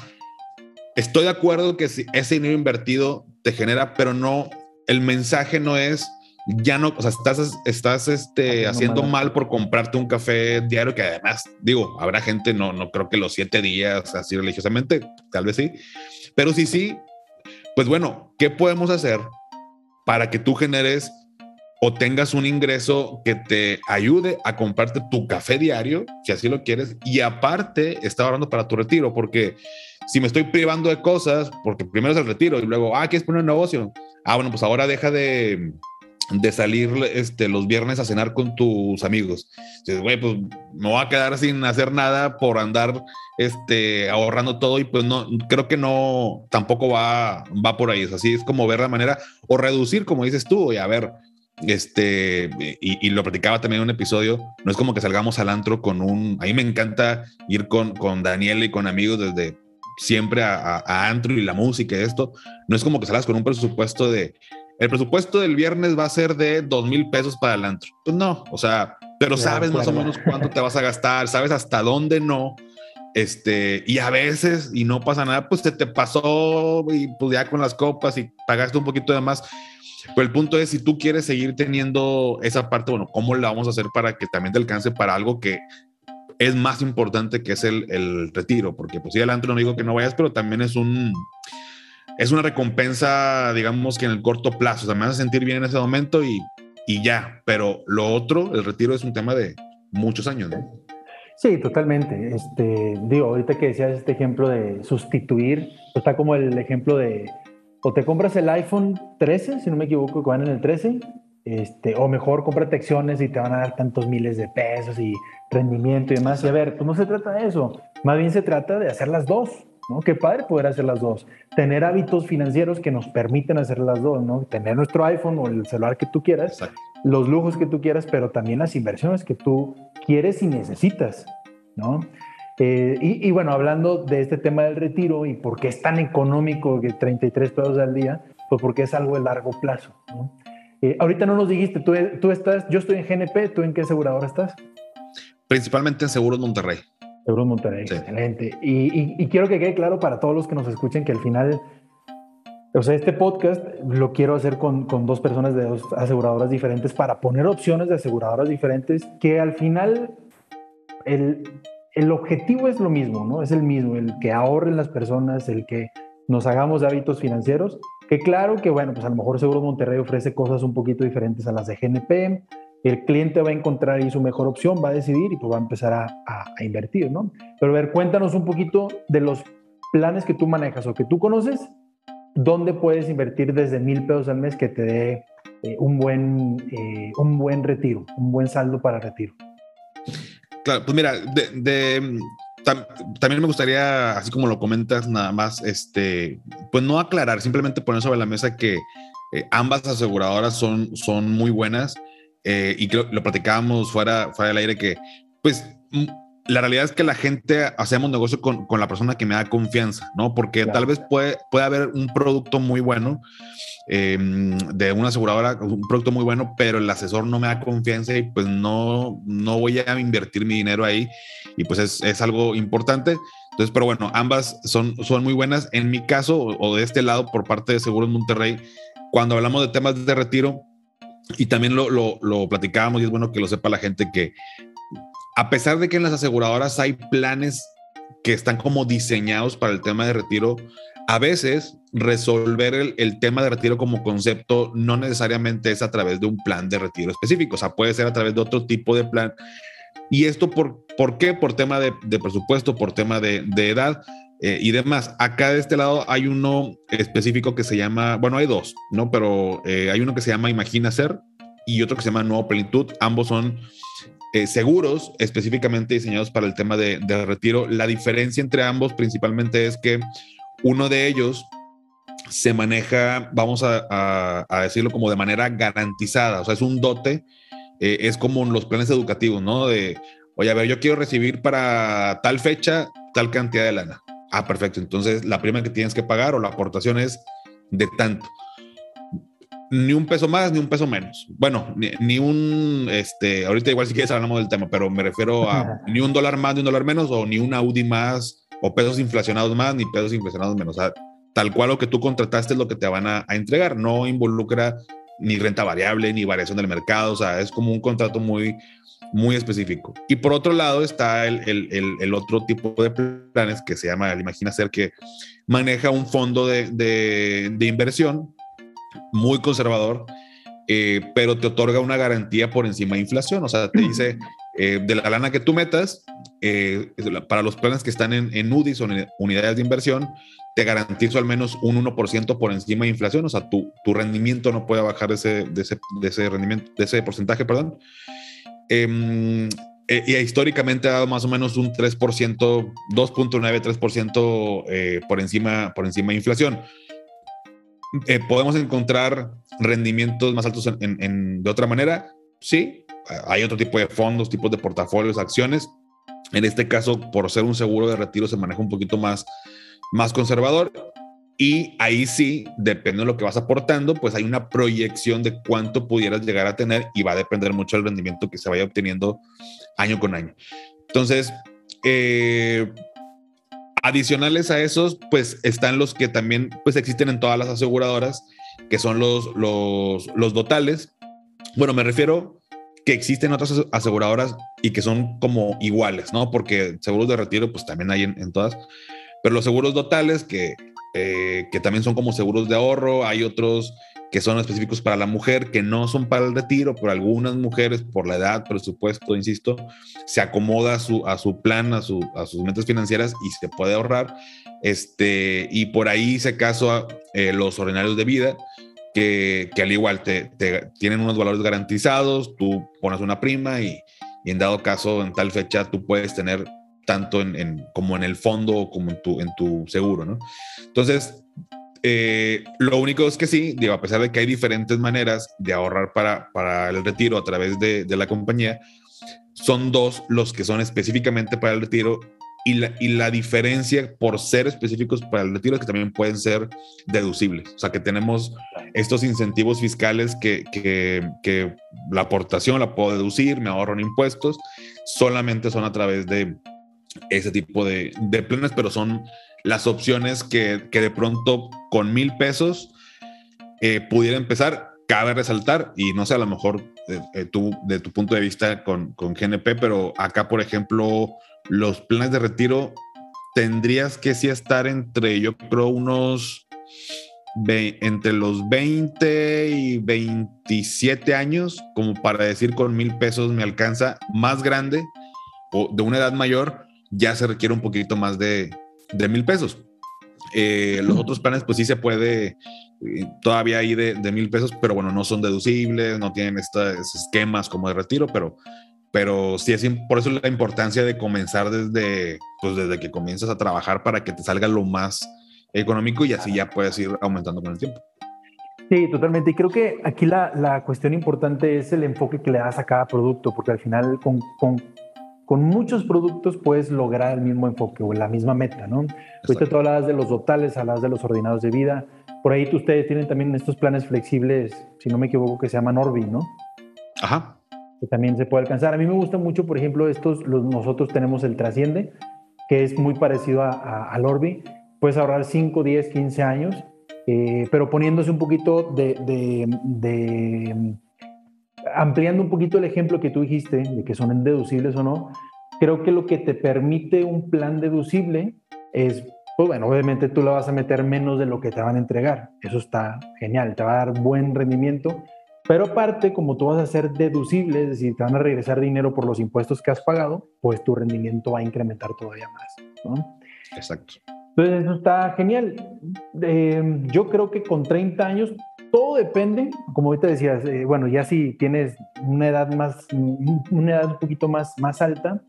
Estoy de acuerdo que si ese dinero invertido te genera, pero no el mensaje no es ya no, o sea, estás, estás este, haciendo mal por comprarte un café diario, que además, digo, habrá gente, no, no creo que los siete días así religiosamente, tal vez sí, pero sí, sí, pues bueno, ¿qué podemos hacer para que tú generes o tengas un ingreso que te ayude a comprarte tu café diario, si así lo quieres, y aparte está ahorrando para tu retiro, porque si me estoy privando de cosas, porque primero es el retiro y luego, ah, ¿quieres poner un negocio? Ah, bueno, pues ahora deja de, de salir este, los viernes a cenar con tus amigos. Dices, güey, pues me voy a quedar sin hacer nada por andar este, ahorrando todo y pues no, creo que no, tampoco va, va por ahí. Es así, es como ver la manera o reducir, como dices tú, y a ver, este, y, lo platicaba también en un episodio, no es como que salgamos al antro con un, a mí me encanta ir con, con Daniel y con amigos desde siempre a, a, antro y la música y esto, no es como que salgas con un presupuesto de, el presupuesto del viernes va a ser de dos mil pesos para el antro. Pues no, o sea, pero sabes más o menos cuánto te vas a gastar, sabes hasta dónde no. Este, y a veces, y no pasa nada, pues te, te pasó y pues ya con las copas y pagaste un poquito de más. Pero el punto es, si tú quieres seguir teniendo esa parte, bueno, ¿cómo la vamos a hacer para que también te alcance para algo que es más importante que es el, el retiro? Porque pues sí, el antro no digo que no vayas, pero también es un, es una recompensa, digamos que en el corto plazo, o sea, me a sentir bien en ese momento y, y ya, pero lo otro, el retiro es un tema de muchos años, ¿no? Sí, totalmente. Este, digo, ahorita que decías este ejemplo de sustituir, pues está como el ejemplo de, o te compras el iPhone 13, si no me equivoco, que van en el 13, este, o mejor cómprate acciones y te van a dar tantos miles de pesos y rendimiento y demás. Y a ver, pues no se trata de eso, más bien se trata de hacer las dos. ¿no? Qué padre poder hacer las dos. Tener hábitos financieros que nos permiten hacer las dos, ¿no? Tener nuestro iPhone o el celular que tú quieras, los lujos que tú quieras, pero también las inversiones que tú quieres y necesitas, ¿no? Eh, y, bueno, hablando de este tema del retiro y por qué es tan económico que 33 pesos al día, pues porque es algo de largo plazo, ¿no? Eh, ahorita no nos dijiste, tú, tú estás, yo estoy en GNP, ¿tú en qué aseguradora estás? Principalmente en Seguros Monterrey. Seguros Monterrey, excelente. Y, y, quiero que quede claro para todos los que nos escuchen que al final, o sea, este podcast lo quiero hacer con, con dos personas de dos aseguradoras diferentes para poner opciones de aseguradoras diferentes que al final el, el objetivo es lo mismo, ¿no? Es el mismo, el que ahorren las personas, el que nos hagamos de hábitos financieros, que claro que, bueno, pues a lo mejor Seguros Monterrey ofrece cosas un poquito diferentes a las de GNP, el cliente va a encontrar ahí su mejor opción, va a decidir y pues va a empezar a, a, invertir, ¿no? Pero a ver, cuéntanos un poquito de los planes que tú manejas o que tú conoces, dónde puedes invertir desde mil pesos al mes que te dé eh, un, buen, eh, un buen retiro, un buen saldo para retiro. Claro, pues mira, de, también me gustaría, así como lo comentas, nada más, este, pues no aclarar, simplemente poner sobre la mesa que eh, ambas aseguradoras son, son muy buenas eh, y creo, lo platicábamos fuera, fuera del aire que, pues, la realidad es que la gente hacemos negocio con, con la persona que me da confianza, ¿no? Porque tal vez puede, puede haber un producto muy bueno em, de una aseguradora, un producto muy bueno, pero el asesor no me da confianza y pues no, no voy a invertir mi dinero ahí y pues es, es algo importante. Entonces, pero bueno, ambas son, son muy buenas. En mi caso, o, o de este lado, por parte de Seguros Monterrey, cuando hablamos de temas de retiro, y también lo, lo, lo platicábamos y es bueno que lo sepa la gente que a pesar de que en las aseguradoras hay planes que están como diseñados para el tema de retiro, a veces resolver el, el, tema de retiro como concepto no necesariamente es a través de un plan de retiro específico, o sea, puede ser a través de otro tipo de plan. ¿Y esto por, por qué? Por tema de, de presupuesto, por tema de, de edad eh, y demás. Acá de este lado hay uno específico que se llama, bueno, hay dos, ¿no? Pero eh, hay uno que se llama Imagina Ser y otro que se llama Nuevo Plenitud. Ambos son eh, seguros específicamente diseñados para el tema de, retiro. La diferencia entre ambos principalmente es que uno de ellos se maneja, vamos a decirlo como de manera garantizada, o sea, es un dote, eh, es como los planes educativos, ¿no? De, oye, a ver, yo quiero recibir para tal fecha tal cantidad de lana. Ah, perfecto. Entonces, la prima que tienes que pagar o la aportación es de tanto. Ni un peso más, ni un peso menos. Bueno, ni, ni un, este, ahorita igual si quieres hablamos del tema, pero me refiero a ni un dólar más, ni un dólar menos, o ni un Audi más, o pesos inflacionados más, ni pesos inflacionados menos. O sea, tal cual lo que tú contrataste es lo que te van a, a entregar. No involucra ni renta variable, ni variación del mercado. O sea, es como un contrato muy, muy específico. Y por otro lado está el, el, el, el, otro tipo de planes que se llama el Imagina Ser, que maneja un fondo de, de, de inversión muy conservador, eh, pero te otorga una garantía por encima de inflación. O sea, te dice eh, de la lana que tú metas, eh, para los planes que están en, en UDIs o en unidades de inversión, te garantizo al menos un 1% por encima de inflación, o sea, tu, tu rendimiento no puede bajar de ese, de ese, de ese rendimiento, de ese porcentaje, perdón. Eh, y históricamente ha dado más o menos un 3%, 2.9, 3% eh, por, encima, por encima de inflación. Eh, ¿Podemos encontrar rendimientos más altos en, de otra manera? Sí, hay otro tipo de fondos, tipos de portafolios, acciones. En este caso, por ser un seguro de retiro, se maneja un poquito más, más conservador. Y ahí sí, depende de lo que vas aportando, pues hay una proyección de cuánto pudieras llegar a tener y va a depender mucho del rendimiento que se vaya obteniendo año con año. Entonces, eh, adicionales a esos, pues están los que también pues existen en todas las aseguradoras, que son los, los, los dotales. Bueno, me refiero que existen otras aseguradoras y que son como iguales, ¿no? Porque seguros de retiro, pues también hay en, todas. Pero los seguros dotales, que, eh, que también son como seguros de ahorro, hay otros que son específicos para la mujer, que no son para el retiro, pero algunas mujeres, por la edad, presupuesto, insisto, se acomoda a su, a su plan, a, su, a sus metas financieras y se puede ahorrar. Este, y por ahí se caso eh, los ordinarios de vida, que, que al igual te, te, tienen unos valores garantizados, tú pones una prima y, y, en dado caso, en tal fecha, tú puedes tener tanto en, en como en el fondo como en tu, en tu seguro, ¿no? Entonces, eh, lo único es que sí, digo, a pesar de que hay diferentes maneras de ahorrar para, para el retiro a través de, de la compañía, son dos los que son específicamente para el retiro y la, y la, diferencia por ser específicos para el retiro es que también pueden ser deducibles. O sea, que tenemos estos incentivos fiscales que, que, la aportación la puedo deducir, me ahorro en impuestos, solamente son a través de ese tipo de, de planes, pero son las opciones que, que de pronto con mil pesos eh, pudiera empezar. Cabe resaltar, y no sé, a lo mejor eh, eh, de tu punto de vista con, con GNP, pero acá, por ejemplo, los planes de retiro tendrías que sí estar entre, yo creo, unos entre los 20 y 27 años, como para decir con mil pesos me alcanza, más grande o de una edad mayor, ya se requiere un poquito más de, de mil pesos. Eh, los otros planes, pues sí se puede eh, todavía ahí de, de, mil pesos, pero bueno, no son deducibles, no tienen estos esquemas como de retiro, pero, pero sí es por eso la importancia de comenzar desde, pues desde que comienzas a trabajar para que te salga lo más económico y así ya puedes ir aumentando con el tiempo. Sí, totalmente. Y creo que aquí la, la cuestión importante es el enfoque que le das a cada producto, porque al final con, con con muchos productos puedes lograr el mismo enfoque o la misma meta, ¿no? Ahorita tú hablabas de los totales, hablabas de los ordenados de vida. Por ahí ustedes tienen también estos planes flexibles, si no me equivoco, que se llaman Orbi, ¿no? Ajá. Que también se puede alcanzar. A mí me gusta mucho, por ejemplo, estos, los, nosotros tenemos el Trasciende, que es muy parecido a, al Orbi. Puedes ahorrar 5, 10, 15 años, eh, pero poniéndose un poquito de, de, de ampliando un poquito el ejemplo que tú dijiste de que son deducibles o no, creo que lo que te permite un plan deducible es, pues bueno, obviamente tú le vas a meter menos de lo que te van a entregar. Eso está genial, te va a dar buen rendimiento. Pero aparte, como tú vas a ser deducible, es decir, te van a regresar dinero por los impuestos que has pagado, pues tu rendimiento va a incrementar todavía más. ¿no? Exacto. Entonces, eso está genial. Eh, yo creo que con 30 años todo depende, como ahorita decías, eh, bueno, ya si tienes una edad más, una edad un poquito más, más alta,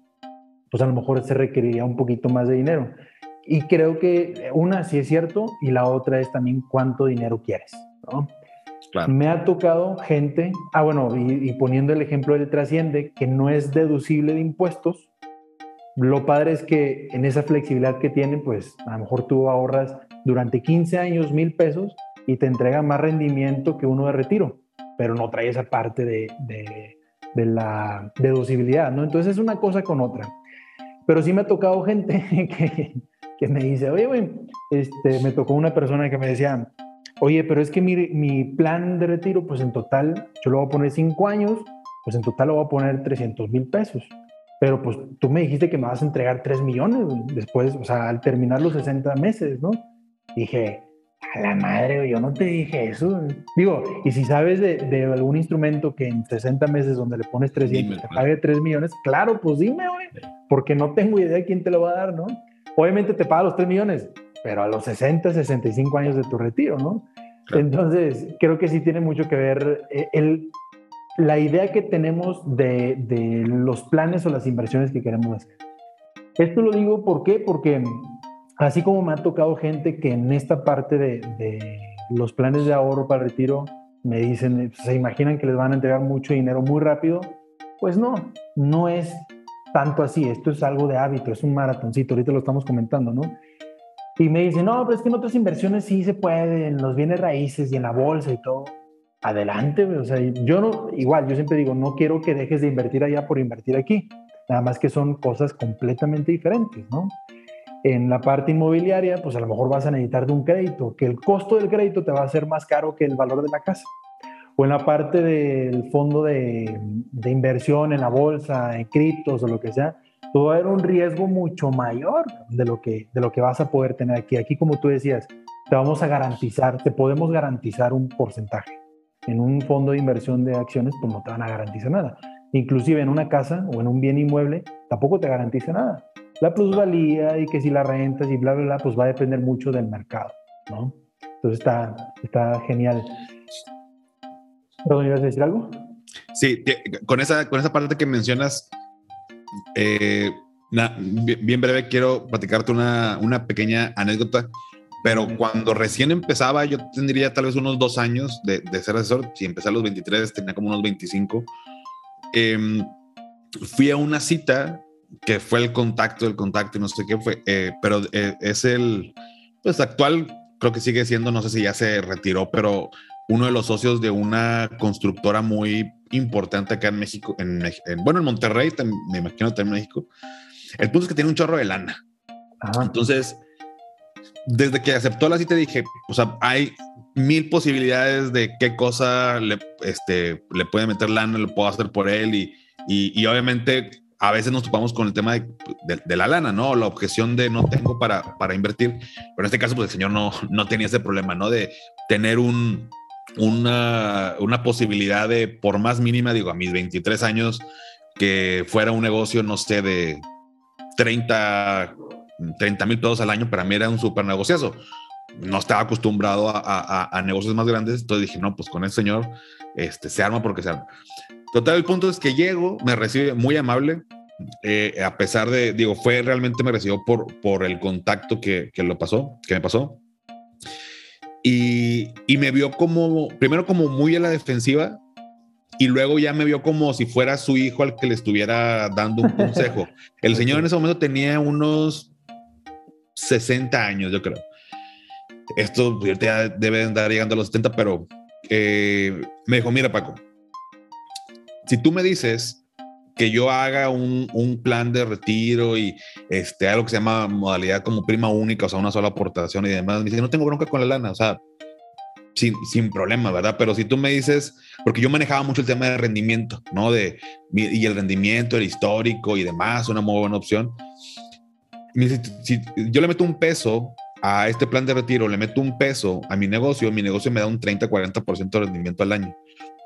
pues a lo mejor se requeriría un poquito más de dinero. Y creo que una sí es cierto y la otra es también cuánto dinero quieres, ¿no? Claro. Me ha tocado gente, ah bueno, y, y poniendo el ejemplo del trasciende, que no es deducible de impuestos, lo padre es que en esa flexibilidad que tienen, pues a lo mejor tú ahorras durante 15 años mil pesos y te entrega más rendimiento que uno de retiro, pero no trae esa parte de, de, de la deducibilidad, ¿no? Entonces es una cosa con otra. Pero sí me ha tocado gente que, que me dice, oye, güey, este, me tocó una persona que me decía, oye, pero es que mi, mi, plan de retiro, pues en total, yo lo voy a poner cinco años, pues en total lo voy a poner 300 mil pesos. Pero pues tú me dijiste que me vas a entregar 3 millones después, o sea, al terminar los 60 meses, ¿no? Dije, a la madre, yo no te dije eso. Digo, y si sabes de, de algún instrumento que en 60 meses donde le pones 300 te pague 3 millones, claro, pues dime, güey, porque no tengo idea de quién te lo va a dar, ¿no? Obviamente te paga los 3 millones, pero a los 60, 65 años de tu retiro, ¿no? Entonces, creo que sí tiene mucho que ver eh, el, la idea que tenemos de, de, los planes o las inversiones que queremos hacer. Esto lo digo ¿por qué? porque así como me ha tocado gente que en esta parte de, los planes de ahorro para retiro me dicen, se imaginan que les van a entregar mucho dinero muy rápido, pues no, no es tanto así, esto es algo de hábito, es un maratoncito, ahorita lo estamos comentando, ¿no? Y me dicen, no, pero es que en otras inversiones sí se puede, en los bienes raíces y en la bolsa y todo. Adelante, o sea, yo no, igual, yo siempre digo, no quiero que dejes de invertir allá por invertir aquí, nada más que son cosas completamente diferentes, ¿no? En la parte inmobiliaria, pues a lo mejor vas a necesitar de un crédito, que el costo del crédito te va a ser más caro que el valor de la casa. O en la parte del fondo de, de inversión en la bolsa, en criptos o lo que sea, todo va a haber un riesgo mucho mayor de lo, que, de lo que vas a poder tener aquí. Aquí, como tú decías, te vamos a garantizar, te podemos garantizar un porcentaje. En un fondo de inversión de acciones, pues no te van a garantizar nada. Inclusive en una casa o en un bien inmueble, tampoco te garantiza nada. La plusvalía y que si la rentas y bla, bla, bla, pues va a depender mucho del mercado, ¿no? Entonces está, está genial. ¿Perdón, ibas a decir algo? Sí, con esa, con esa parte que mencionas, eh, bien, breve, quiero platicarte una, una pequeña anécdota. Pero cuando recién empezaba, yo tendría tal vez unos dos años de, de ser asesor. Si empecé a los 23, tenía como unos 25. Em, fui a una cita que fue el contacto del contacto y no sé qué fue, eh, pero eh, es el, pues actual, creo que sigue siendo, no sé si ya se retiró, pero uno de los socios de una constructora muy importante acá en México, en, bueno, en Monterrey, me imagino también en México. El punto es que tiene un chorro de lana. Entonces, desde que aceptó la cita dije, o sea, hay mil posibilidades de qué cosa le, este, le puede meter lana, lo puedo hacer por él y, y, obviamente a veces nos topamos con el tema de, la lana, ¿no? La objeción de no tengo para, invertir. Pero en este caso, pues el señor no, tenía ese problema, ¿no? De tener un, una, posibilidad de, por más mínima, digo, a mis 23 años, que fuera un negocio, no sé, de 30 mil pesos al año, para mí era un súper negociazo. No estaba acostumbrado a, negocios más grandes, entonces dije, no, pues con el señor este, se arma porque se arma. Total, el punto es que llego, me recibe muy amable, eh, a pesar de, digo, fue realmente me recibió por, por el contacto que, que lo pasó, que me pasó. Y, y, me vio como, primero como muy a la defensiva y luego ya me vio como si fuera su hijo al que le estuviera dando un consejo. El señor en ese momento tenía unos 60 años, yo creo. Esto ya debe andar llegando a los 70, pero eh, me dijo, mira Paco, si tú me dices que yo haga un, un, plan de retiro y este, algo que se llama modalidad como prima única, o sea, una sola aportación y demás. Me dice, no tengo bronca con la lana, o sea, sin, sin problema, ¿verdad? Pero si tú me dices, porque yo manejaba mucho el tema de rendimiento, ¿no? De, y el rendimiento, el histórico y demás, una muy buena opción. si yo le meto un peso a este plan de retiro, le meto un peso a mi negocio, mi negocio me da un 30-40% de rendimiento al año.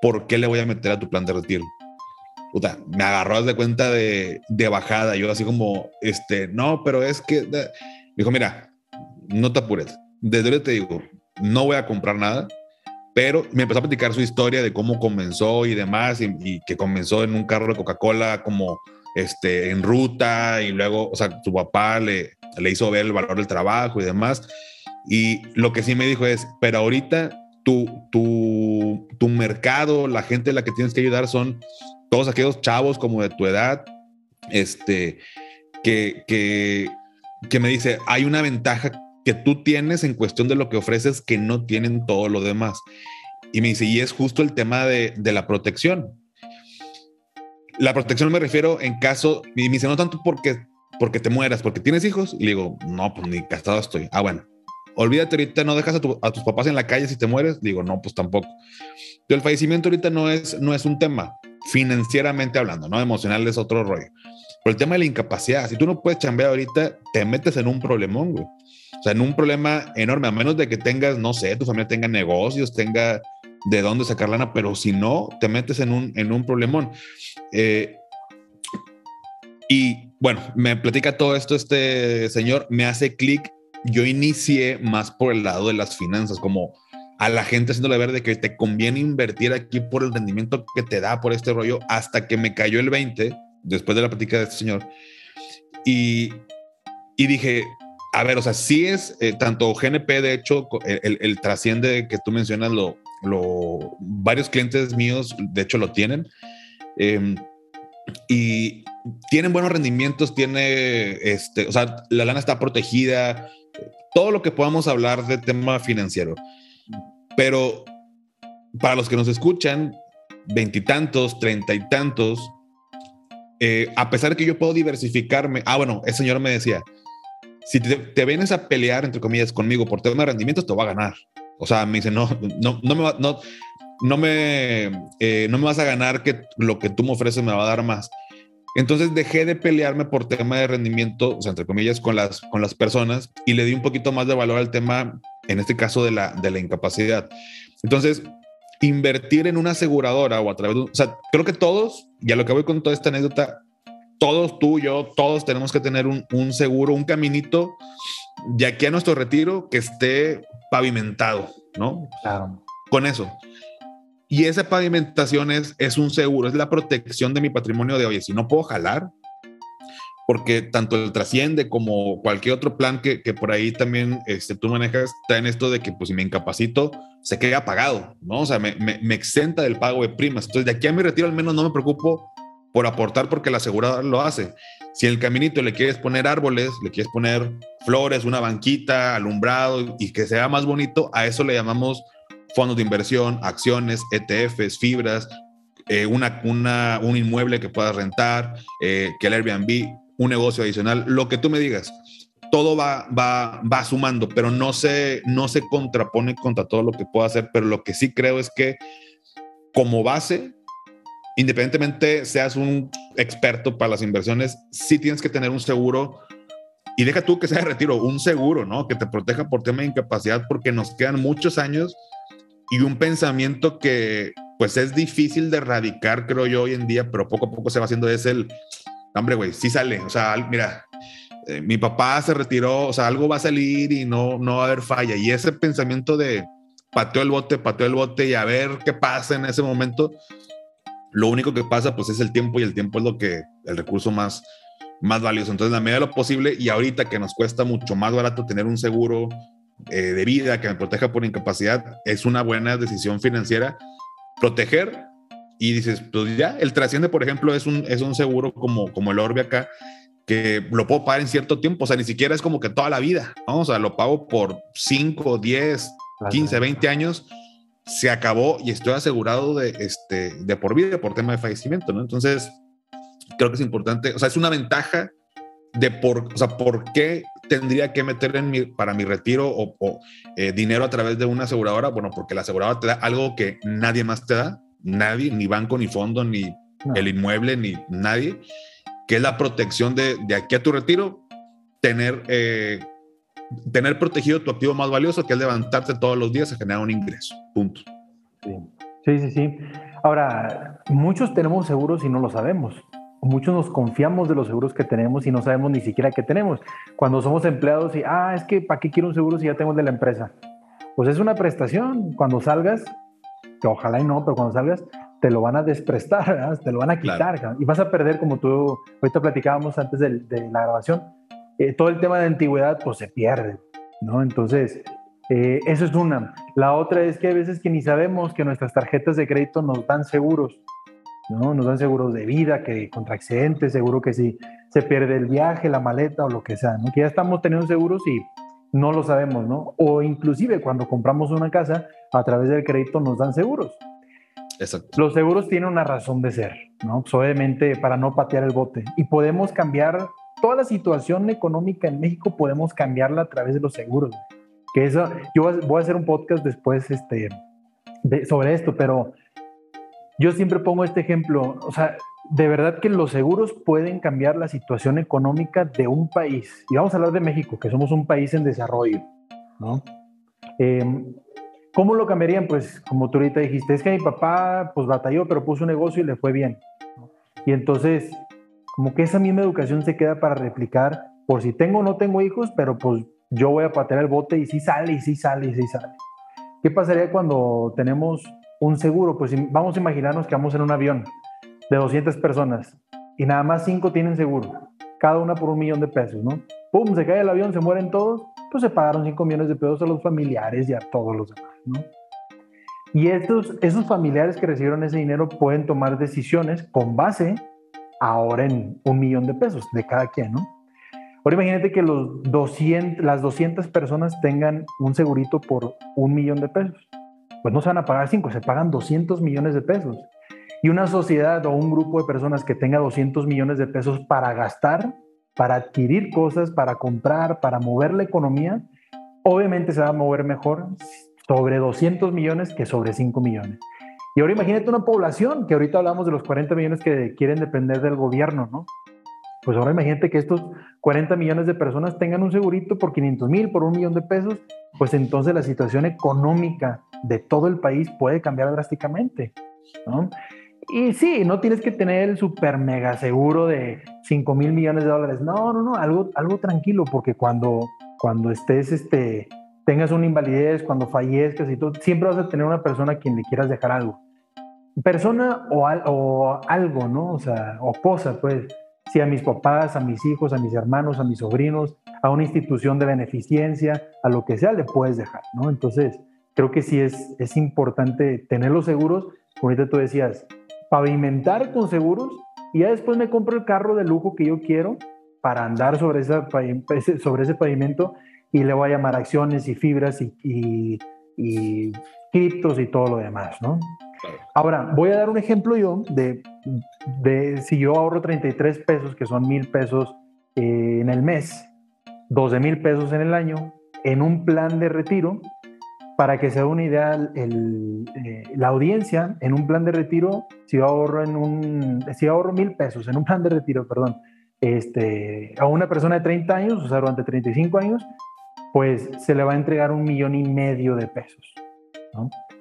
¿Por qué le voy a meter a tu plan de retiro? puta, me agarró de cuenta de, de, bajada. Yo así como, este, no, pero es que, dijo, mira, no te apures. Desde hoy te digo, no voy a comprar nada, pero me empezó a platicar su historia de cómo comenzó y demás, y, que comenzó en un carro de Coca-Cola como este, en ruta, y luego, o sea, su papá le, le hizo ver el valor del trabajo y demás. Y lo que sí me dijo es, pero ahorita tu, tu, tu mercado, la gente a la que tienes que ayudar son todos aquellos chavos como de tu edad, este, que, que, que me dice, hay una ventaja que tú tienes en cuestión de lo que ofreces que no tienen todos los demás. Y me dice, y es justo el tema de, de la protección. La protección me refiero en caso, y me dice, no tanto porque, porque te mueras, porque tienes hijos. Y le digo, no, pues ni casado estoy. Ah, bueno, olvídate ahorita, no dejas a, a, tus papás en la calle si te mueres. Digo, no, pues tampoco. El fallecimiento ahorita no es, no es un tema financieramente hablando, ¿no? Emocional es otro rollo. Pero el tema de la incapacidad, si tú no puedes chambear ahorita, te metes en un problemón, güey. O sea, en un problema enorme, a menos de que tengas, no sé, tu familia tenga negocios, tenga de dónde sacar lana, pero si no, te metes en un, en un problemón. Eh, y bueno, me platica todo esto este señor, me hace clic yo inicié más por el lado de las finanzas, como a la gente haciéndole ver de que te conviene invertir aquí por el rendimiento que te da por este rollo, hasta que me cayó el 20, después de la plática de este señor. Y, y dije, a ver, o sea, sí es eh, tanto GNP, de hecho, el, el, trasciende que tú mencionas, lo, lo, varios clientes míos, de hecho, lo tienen. Em, y tienen buenos rendimientos, tiene, este, o sea, la lana está protegida, todo lo que podamos hablar de tema financiero. Pero para los que nos escuchan, veintitantos, treinta y tantos, eh, a pesar de que yo puedo diversificarme, ah, bueno, ese señor me decía, si te, vienes a pelear, entre comillas, conmigo por tema de rendimientos, te va a ganar. O sea, me dice, no, no, no me, no me, eh, no me vas a ganar que lo que tú me ofreces me va a dar más. Entonces dejé de pelearme por tema de rendimiento, o sea, entre comillas, con las, con las personas y le di un poquito más de valor al tema, en este caso, de la, de la incapacidad. Entonces, invertir en una aseguradora o a través de, o sea, creo que todos, ya lo que voy con toda esta anécdota, todos, tú, yo, todos tenemos que tener un, un seguro, un caminito de aquí a nuestro retiro que esté pavimentado, ¿no? Claro. Con eso. Y esa pavimentación es, es un seguro, es la protección de mi patrimonio de, oye, si no puedo jalar, porque tanto el trasciende como cualquier otro plan que, que por ahí también este, tú manejas, está en esto de que pues si me incapacito, se queda pagado, ¿no? O sea, me, me, me, exenta del pago de primas. Entonces, de aquí a mi retiro al menos no me preocupo por aportar porque la aseguradora lo hace. Si en el caminito le quieres poner árboles, le quieres poner flores, una banquita, alumbrado y que sea más bonito, a eso le llamamos fondos de inversión, acciones, ETFs, fibras, eh, una, un inmueble que puedas rentar, eh, que el Airbnb, un negocio adicional, lo que tú me digas. Todo va, va, va sumando, pero no se, no se contrapone contra todo lo que puedo hacer. Pero lo que sí creo es que como base, independientemente seas un experto para las inversiones, sí tienes que tener un seguro y deja tú que sea de retiro, un seguro, ¿no? Que te proteja por tema de incapacidad, porque nos quedan muchos años y un pensamiento que pues es difícil de erradicar, creo yo, hoy en día, pero poco a poco se va haciendo, es el, hombre, güey, sí sale, o sea, mira, eh, mi papá se retiró, o sea, algo va a salir y no, no va a haber falla. Y ese pensamiento de pateó el bote, pateó el bote y a ver qué pasa en ese momento, lo único que pasa pues es el tiempo y el tiempo es lo que, el recurso más, más valioso. Entonces, la medida de lo posible y ahorita que nos cuesta mucho más barato tener un seguro eh, de vida que me proteja por incapacidad, es una buena decisión financiera. Proteger y dices, pues ya, el trasciende, por ejemplo, es un, es un seguro como, como el Orbe acá, que lo puedo pagar en cierto tiempo, o sea, ni siquiera es como que toda la vida, ¿no? O sea, lo pago por 5, 10, 15, 20 años, se acabó y estoy asegurado de, este, de por vida por tema de fallecimiento, ¿no? Entonces, creo que es importante, o sea, es una ventaja de por, o sea, por qué tendría que meter en mi, para mi retiro o, eh, dinero a través de una aseguradora? Bueno, porque la aseguradora te da algo que nadie más te da, nadie, ni banco, ni fondo, ni el inmueble, ni nadie, que es la protección de, de aquí a tu retiro, tener, eh, tener protegido tu activo más valioso, que es levantarte todos los días a generar un ingreso. Punto. Sí, sí, sí. Ahora, muchos tenemos seguros y no lo sabemos muchos nos confiamos de los seguros que tenemos y no sabemos ni siquiera qué tenemos. Cuando somos empleados y, ah, es que ¿para qué quiero un seguro si ya tengo el de la empresa? Pues es una prestación. Cuando salgas, que ojalá y no, pero cuando salgas, te lo van a desprestar, te lo van a quitar y vas a perder, como tú ahorita platicábamos antes de, la grabación, eh, todo el tema de antigüedad, pues se pierde, ¿no? Entonces, eh, eso es una. La otra es que hay veces que ni sabemos que nuestras tarjetas de crédito nos dan seguros. ¿No? Nos dan seguros de vida, que contra accidentes, seguro que si se pierde el viaje, la maleta o lo que sea, ¿no? Que ya estamos teniendo seguros y no lo sabemos, ¿no? O inclusive cuando compramos una casa, a través del crédito nos dan seguros. Exacto. Los seguros tienen una razón de ser, ¿no? Pues obviamente para no patear el bote. Y podemos cambiar toda la situación económica en México, podemos cambiarla a través de los seguros. Que eso, yo voy a hacer un podcast después este, sobre esto, pero yo siempre pongo este ejemplo, o sea, de verdad que los seguros pueden cambiar la situación económica de un país. Y vamos a hablar de México, que somos un país en desarrollo, ¿no? Em, ¿Cómo lo cambiarían? Pues como tú ahorita dijiste, es que mi papá pues batalló, pero puso un negocio y le fue bien. Y entonces, como que esa misma educación se queda para replicar por si tengo o no tengo hijos, pero pues yo voy a patear el bote y sí sale, y sí sale, y sí sale. ¿Qué pasaría cuando tenemos un seguro? Pues vamos a imaginarnos que vamos en un avión de 200 personas y nada más 5 tienen seguro, cada una por un millón de pesos, ¿no? ¡Pum! Se cae el avión, se mueren todos, pues se pagaron 5 millones de pesos a los familiares y a todos los demás, ¿no? Y estos, esos familiares que recibieron ese dinero pueden tomar decisiones con base ahora en un millón de pesos de cada quien, ¿no? Ahora imagínate que los 200, las 200 personas tengan un segurito por un millón de pesos. Pues no se van a pagar 5, se pagan 200 millones de pesos. Y una sociedad o un grupo de personas que tenga 200 millones de pesos para gastar, para adquirir cosas, para comprar, para mover la economía, obviamente se va a mover mejor sobre 200 millones que sobre 5 millones. Y ahora imagínate una población, que ahorita hablamos de los 40 millones que quieren depender del gobierno, ¿no? Pues ahora imagínate que estos 40 millones de personas tengan un segurito por 500 mil, por un millón de pesos, pues entonces la situación económica de todo el país puede cambiar drásticamente, ¿no? Y sí, no tienes que tener el super mega seguro de 5 mil millones de dólares. No, no, no, algo, algo tranquilo, porque cuando, cuando estés, este, tengas una invalidez, cuando fallezcas y todo, siempre vas a tener una persona a quien le quieras dejar algo. Persona o, o algo, ¿no? O sea, o cosa, pues. Si a mis papás, a mis hijos, a mis hermanos, a mis sobrinos, a una institución de beneficencia, a lo que sea, le puedes dejar, ¿no? Entonces, creo que sí es, es importante tenerlos seguros. Ahorita tú decías, pavimentar con seguros y ya después me compro el carro de lujo que yo quiero para andar sobre, esa, sobre ese pavimento y le voy a llamar acciones y fibras y, y, criptos y todo lo demás, ¿no? Ahora, voy a dar un ejemplo yo de, de si yo ahorro 33 pesos, que son mil pesos eh, en el mes, 12 mil pesos en el año, en un plan de retiro, para que sea una idea, eh, la audiencia en un plan de retiro, si ahorro en un, si ahorro mil pesos en un plan de retiro, perdón, este, a una persona de 30 años, o sea, durante 35 años, pues se le va a entregar un millón y medio de pesos.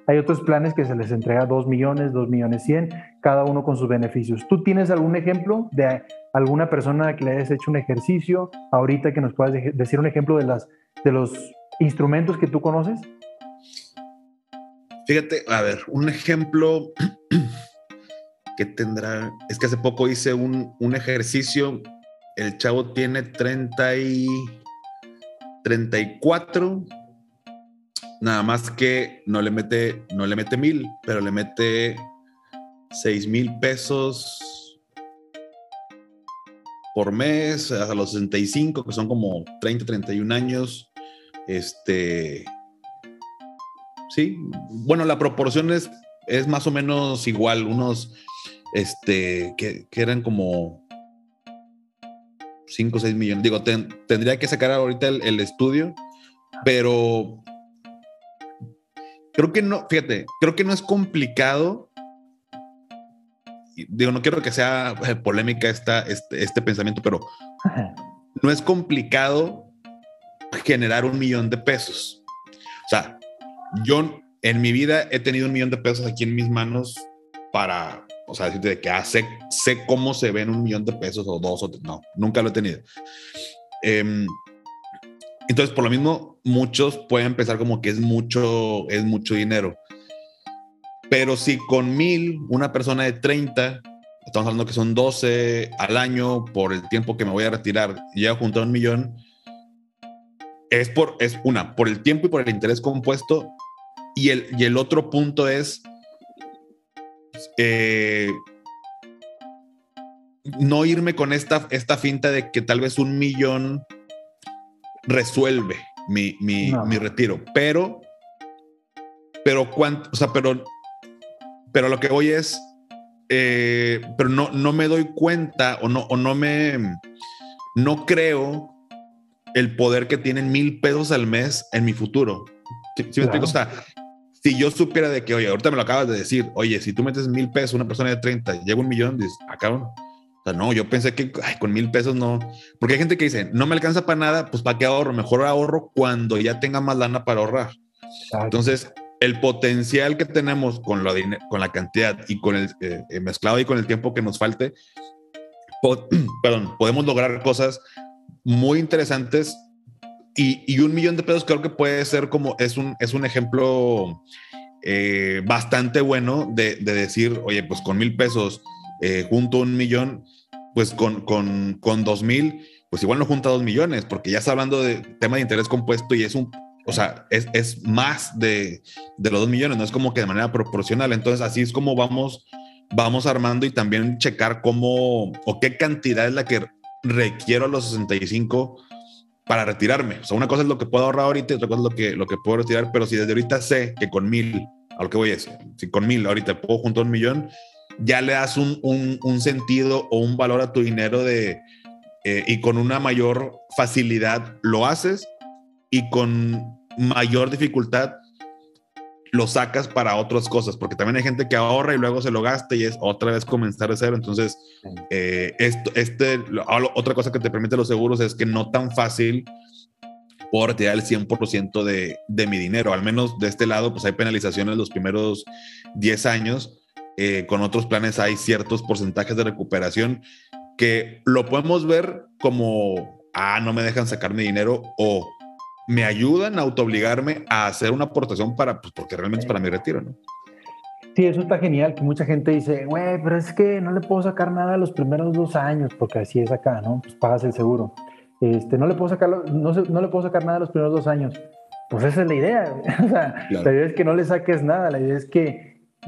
Hay otros planes que se les entrega dos millones, dos millones cien, cada uno con sus beneficios. ¿Tú tienes algún ejemplo de alguna persona que le hayas hecho un ejercicio ahorita que nos puedas decir un ejemplo de, las, de los instrumentos que tú conoces? Fíjate, a ver, un ejemplo que tendrá, es que hace poco hice un, ejercicio, el chavo tiene 30 y 34, nada más que no le mete, no le mete mil, pero le mete 6 mil pesos por mes a los 65, que son como 30, 31 años. Este, sí. Bueno, la proporción es, es más o menos igual, unos, este, que, eran como 5 o 6 millones. Digo, tendría que sacar ahorita el, estudio, pero creo que no, fíjate, creo que no es complicado. Digo, no quiero que sea eh, polémica esta, este, este pensamiento, pero no es complicado generar un millón de pesos. O sea, yo en mi vida he tenido un millón de pesos aquí en mis manos para, o sea, decirte de que ah, sé, cómo se ven un millón de pesos o dos o tres. No, nunca lo he tenido. Em, entonces, por lo mismo, muchos pueden pensar como que es mucho, es mucho dinero. Pero si con mil, una persona de 30, estamos hablando que son 12 al año por el tiempo que me voy a retirar, y ya junto un millón, es por, es una, por el tiempo y por el interés compuesto. Y el, y el otro punto es eh, no irme con esta, esta finta de que tal vez un millón resuelve mi, mi, mi retiro. Pero, pero cuánto, o sea, pero, pero lo que voy es, eh, pero no, no me doy cuenta o no, o no me, no creo el poder que tienen mil pesos al mes en mi futuro. ¿Sí, me explico? O sea, si yo supiera de que, oye, ahorita me lo acabas de decir, oye, si tú metes mil pesos, una persona de 30, llega un millón, dices, ah, O sea, no, yo pensé que ay, con mil pesos no. Porque hay gente que dice, no me alcanza para nada, pues ¿para qué ahorro? Mejor ahorro cuando ya tenga más lana para ahorrar. Entonces, el potencial que tenemos con, lo con la cantidad y con el eh, eh, mezclado y con el tiempo que nos falte, perdón, podemos lograr cosas muy interesantes y, un millón de pesos creo que puede ser como, es un, es un ejemplo eh, bastante bueno de, decir, oye, pues con mil pesos eh, junto un millón, pues con, con, con dos mil, pues igual no junta dos millones, porque ya está hablando de tema de interés compuesto y es un, o sea, es, es más de, de, los dos millones, no es como que de manera proporcional. Entonces, así es como vamos, vamos armando y también checar cómo o qué cantidad es la que requiero a los 65 para retirarme. O sea, una cosa es lo que puedo ahorrar ahorita y otra cosa es lo que, lo que puedo retirar, pero si desde ahorita sé que con mil, a lo que voy es, si con mil ahorita puedo juntar un millón, ya le das un, un, sentido o un valor a tu dinero de, eh, y con una mayor facilidad lo haces y con mayor dificultad lo sacas para otras cosas, porque también hay gente que ahorra y luego se lo gasta y es otra vez comenzar de cero. Entonces, eh, esto, este, otra cosa que te permite los seguros es que no tan fácil por retirar el 100% de, de mi dinero. Al menos de este lado, pues hay penalizaciones los primeros 10 años. Eh, con otros planes hay ciertos porcentajes de recuperación que lo podemos ver como, ah, no me dejan sacar mi dinero o me ayudan a autoobligarme a hacer una aportación para, pues porque realmente es para mi retiro, ¿no? Sí, eso está genial, que mucha gente dice, güey, pero es que no le puedo sacar nada los primeros dos años, porque así es acá, ¿no? Pues pagas el seguro. Este, no le puedo sacar, no, no le puedo sacar nada los primeros dos años. Pues esa es la idea. o sea, la idea es que no le saques nada, la idea es que,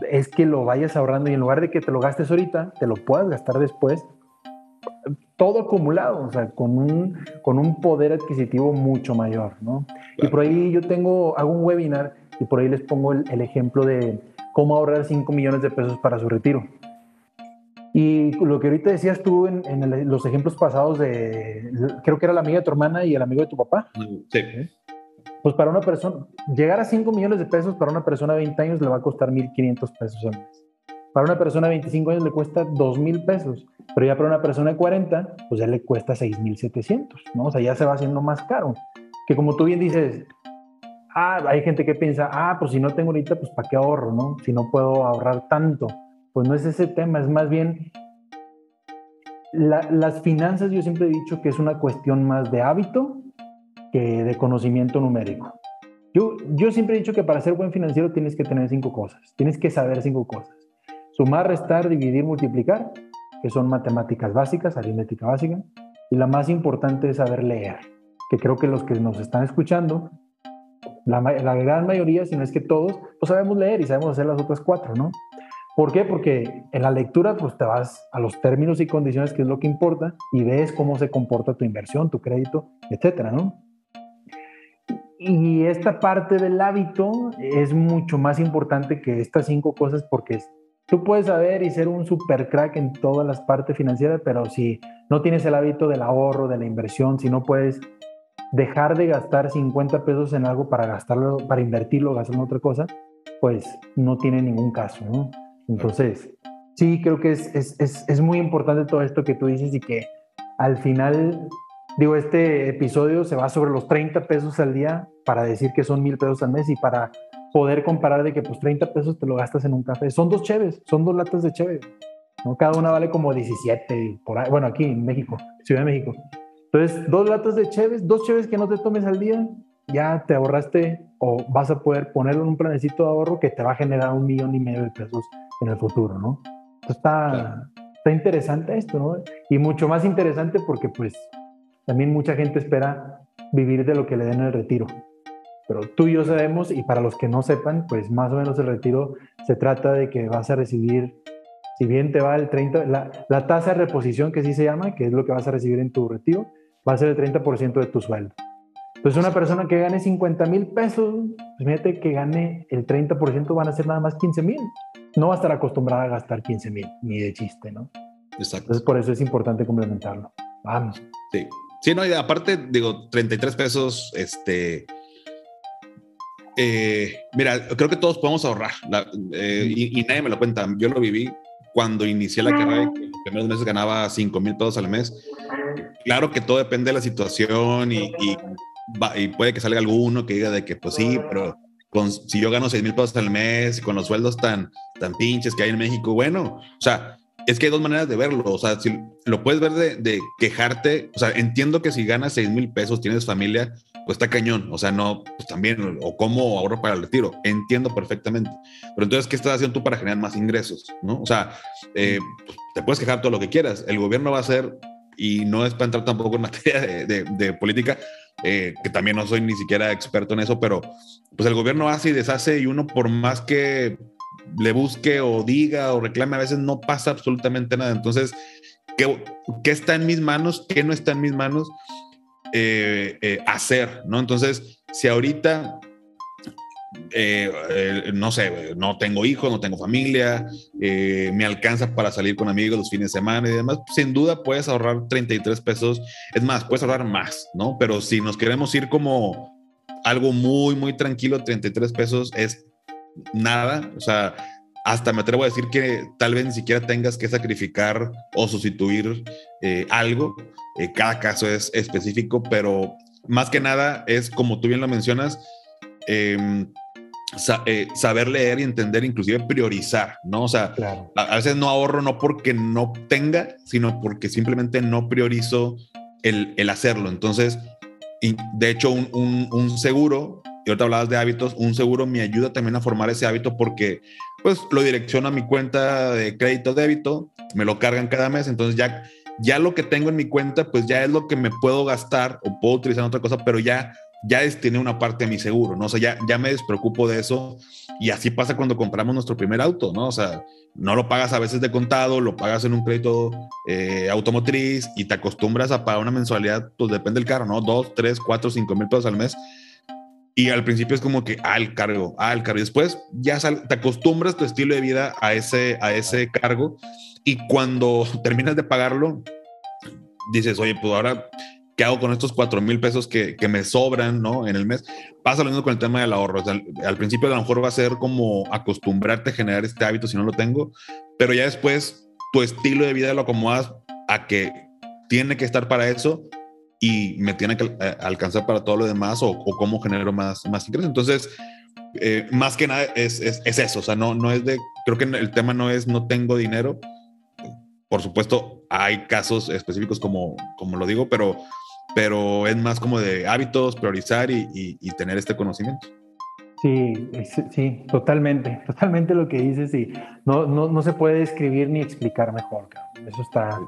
es que lo vayas ahorrando y en lugar de que te lo gastes ahorita, te lo puedas gastar después todo acumulado, o sea, con un, con un poder adquisitivo mucho mayor, ¿no? Y por ahí yo tengo, hago un webinar y por ahí les pongo el, ejemplo de cómo ahorrar 5 millones de pesos para su retiro. Y lo que ahorita decías tú en, los ejemplos pasados de, creo que era la amiga de tu hermana y el amigo de tu papá. Sí. Pues para una persona, llegar a 5 millones de pesos para una persona de 20 años le va a costar 1.500 pesos al mes. Para una persona de 25 años le cuesta 2 mil pesos, pero ya para una persona de 40, pues ya le cuesta 6 mil 700, ¿no? O sea, ya se va haciendo más caro. Que como tú bien dices, ah, hay gente que piensa, ah, pues si no tengo ahorita, pues ¿para qué ahorro, no? Si no puedo ahorrar tanto. Pues no es ese tema, es más bien las finanzas, yo siempre he dicho que es una cuestión más de hábito que de conocimiento numérico. Yo, yo siempre he dicho que para ser buen financiero tienes que tener cinco cosas, tienes que saber cinco cosas. Sumar, restar, dividir, multiplicar, que son matemáticas básicas, aritmética básica. Y la más importante es saber leer, que creo que los que nos están escuchando, la, gran mayoría, si no es que todos, pues sabemos leer y sabemos hacer las otras cuatro, ¿no? ¿Por qué? Porque en la lectura pues te vas a los términos y condiciones, que es lo que importa, y ves cómo se comporta tu inversión, tu crédito, etcétera, ¿no? Y esta parte del hábito es mucho más importante que estas cinco cosas porque Tú puedes saber y ser un super crack en todas las partes financieras, pero si no tienes el hábito del ahorro, de la inversión, si no puedes dejar de gastar 50 pesos en algo para gastarlo, para invertirlo, gastarlo en otra cosa, pues no tiene ningún caso. Entonces, sí, creo que es, es, es, es muy importante todo esto que tú dices y que al final, digo, este episodio se va sobre los 30 pesos al día para decir que son mil pesos al mes y para poder comparar de que pues 30 pesos te lo gastas en un café. Son dos cheves, son dos latas de cheve. ¿no? Cada una vale como 17, por ahí, bueno, aquí en México, Ciudad de México. Entonces, dos latas de cheves, dos cheves que no te tomes al día, ya te ahorraste o vas a poder ponerlo en un planecito de ahorro que te va a generar un millón y medio de pesos en el futuro, ¿no? Entonces está, está interesante esto, ¿no? Y mucho más interesante porque pues también mucha gente espera vivir de lo que le den el retiro. Pero tú y yo sabemos, y para los que no sepan, pues más o menos el retiro se trata de que vas a recibir, si bien te va el 30, la, la tasa de reposición que sí se llama, que es lo que vas a recibir en tu retiro, va a ser el 30% de tu sueldo. Entonces una persona que gane 50 mil pesos, pues fíjate que gane el 30% van a ser nada más 15 mil. No va a estar acostumbrada a gastar 15 mil, ni de chiste, ¿no? Exacto. Entonces por eso es importante complementarlo. Vamos. Sí. Sí, no, y aparte, digo, 33 pesos, este, eh, mira, creo que todos podemos ahorrar eh, y, nadie me lo cuenta. Yo lo viví cuando inicié la carrera, en los primeros meses ganaba 5 mil pesos al mes. Claro que todo depende de la situación y, y, puede que salga alguno que diga de que, pues sí, pero con, si yo gano 6 mil pesos al mes y con los sueldos tan, tan pinches que hay en México, bueno, o sea, es que hay dos maneras de verlo. O sea, si lo puedes ver de, de quejarte, o sea, entiendo que si ganas 6 mil pesos, tienes familia, pues está cañón, o sea, no, pues también, o cómo ahorro para el retiro, entiendo perfectamente. Pero entonces, ¿qué estás haciendo tú para generar más ingresos? ¿no? O sea, eh, pues, te puedes quejar todo lo que quieras, el gobierno va a hacer, y no es para entrar tampoco en materia de, política, eh, que también no soy ni siquiera experto en eso, pero pues el gobierno hace y deshace y uno por más que le busque o diga o reclame, a veces no pasa absolutamente nada. Entonces, ¿qué, qué está en mis manos? ¿Qué no está en mis manos? Eh, eh, hacer, ¿no? Entonces, si ahorita, eh, no sé, no tengo hijos, no tengo familia, me alcanza para salir con amigos los fines de semana y demás, sin duda puedes ahorrar 33 pesos, es más, puedes ahorrar más, ¿no? Pero si nos queremos ir como algo muy, muy tranquilo, 33 pesos es nada, o sea, hasta me atrevo a decir que tal vez ni siquiera tengas que sacrificar o sustituir algo eh, cada caso es específico, pero más que nada es, como tú bien lo mencionas, em, eh, saber leer y entender, inclusive priorizar, ¿no? O sea, a, veces no ahorro no porque no tenga, sino porque simplemente no priorizo el, el hacerlo. Entonces, de hecho, un, un, un, seguro, y ahorita hablabas de hábitos, un seguro me ayuda también a formar ese hábito porque pues lo direcciono a mi cuenta de crédito débito, me lo cargan cada mes, entonces ya ya lo que tengo en mi cuenta, pues ya es lo que me puedo gastar o puedo utilizar en otra cosa, pero ya, ya destiné una parte de mi seguro, ¿no? O sea, ya, ya me despreocupo de eso y así pasa cuando compramos nuestro primer auto, ¿no? O sea, no lo pagas a veces de contado, lo pagas en un crédito eh, automotriz y te acostumbras a pagar una mensualidad, pues depende del carro, ¿no? Dos, tres, cuatro, cinco mil pesos al mes. Y al principio es como que, ah, el cargo, ah, el cargo. Después ya te acostumbras tu estilo de vida a ese, a ese cargo y cuando terminas de pagarlo, dices, oye, pues ahora, ¿qué hago con estos cuatro mil pesos que, que, me sobran, ¿no? En el mes. Pasa lo mismo con el tema del ahorro. al, principio a lo mejor va a ser como acostumbrarte a generar este hábito si no lo tengo, pero ya después tu estilo de vida lo acomodas a que tiene que estar para eso y me tiene que eh, alcanzar para todo lo demás o, o cómo genero más, más ingresos. Entonces, eh, más que nada es, es, es, eso, o sea, no, no es de, creo que el tema no es no tengo dinero, por supuesto, hay casos específicos como, como lo digo, pero, pero es más como de hábitos, priorizar y, y, tener este conocimiento. Sí, sí, totalmente, totalmente lo que dices y no, no, no se puede describir ni explicar mejor. Eso está,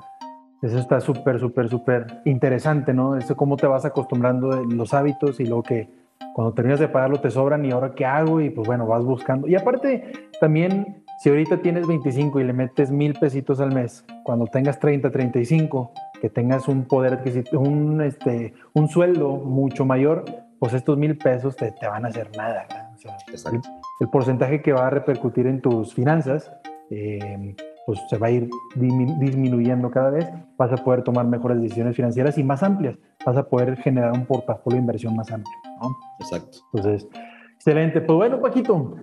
eso está súper, súper, súper interesante, ¿no? Eso cómo te vas acostumbrando los hábitos y lo que cuando terminas de pagarlo te sobran y ahora qué hago y pues bueno, vas buscando. Y aparte también si ahorita tienes 25 y le metes mil pesitos al mes, cuando tengas 30, 35, que tengas un poder adquisitivo, un, este, un sueldo mucho mayor, pues estos mil pesos te, te van a hacer nada. O sea, el, porcentaje que va a repercutir en tus finanzas, eh, pues se va a ir disminuyendo cada vez, vas a poder tomar mejores decisiones financieras y más amplias, vas a poder generar un portafolio de inversión más amplio. ¿no? Exacto. Entonces, excelente. Pues bueno, Paquito,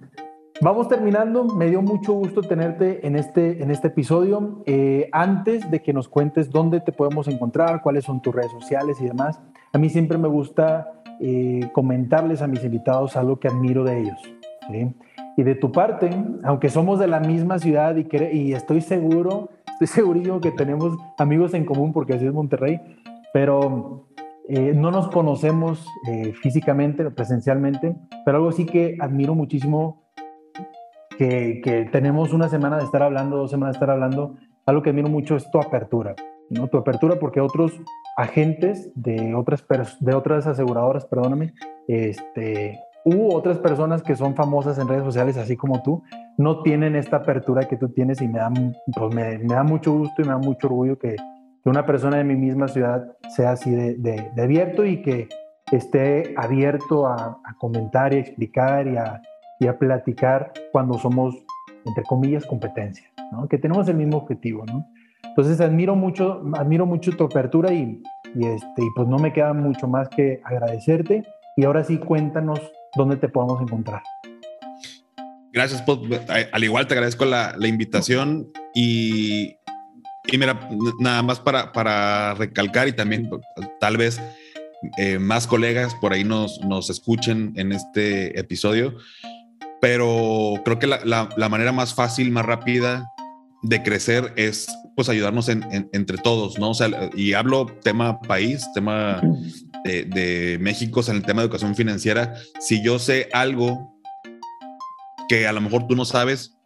Vamos terminando, me dio mucho gusto tenerte en este, en este episodio. Eh, antes de que nos cuentes dónde te podemos encontrar, cuáles son tus redes sociales y demás, a mí siempre me gusta eh, comentarles a mis invitados algo que admiro de ellos. Y de tu parte, aunque somos de la misma ciudad y, y estoy seguro, estoy segurísimo que tenemos amigos en común porque así es Monterrey, pero eh, no nos conocemos físicamente, presencialmente, pero algo sí que admiro muchísimo que, tenemos una semana de estar hablando, dos semanas de estar hablando, algo que admiro mucho es tu apertura, ¿no? Tu apertura porque otros agentes de otras, de otras aseguradoras, perdóname, este, u otras personas que son famosas en redes sociales, así como tú, no tienen esta apertura que tú tienes y me da, pues me, da mucho gusto y me da mucho orgullo que, que una persona de mi misma ciudad sea así de, de, abierto y que esté abierto a, a comentar y a explicar y a, y a platicar cuando somos, entre comillas, competencia, ¿no? que tenemos el mismo objetivo. ¿no? Entonces admiro mucho, admiro mucho tu apertura y, y, este, y pues no me queda mucho más que agradecerte. Y ahora sí, cuéntanos dónde te podemos encontrar. Gracias, Al igual te agradezco la, la invitación y, y, mira, nada más para, para recalcar y también tal vez eh, más colegas por ahí nos, nos escuchen en este episodio pero creo que la, manera más fácil, más rápida de crecer es pues ayudarnos entre todos, ¿no? O sea, y hablo tema país, tema de, México en el tema de educación financiera. Si yo sé algo que a lo mejor tú no sabes,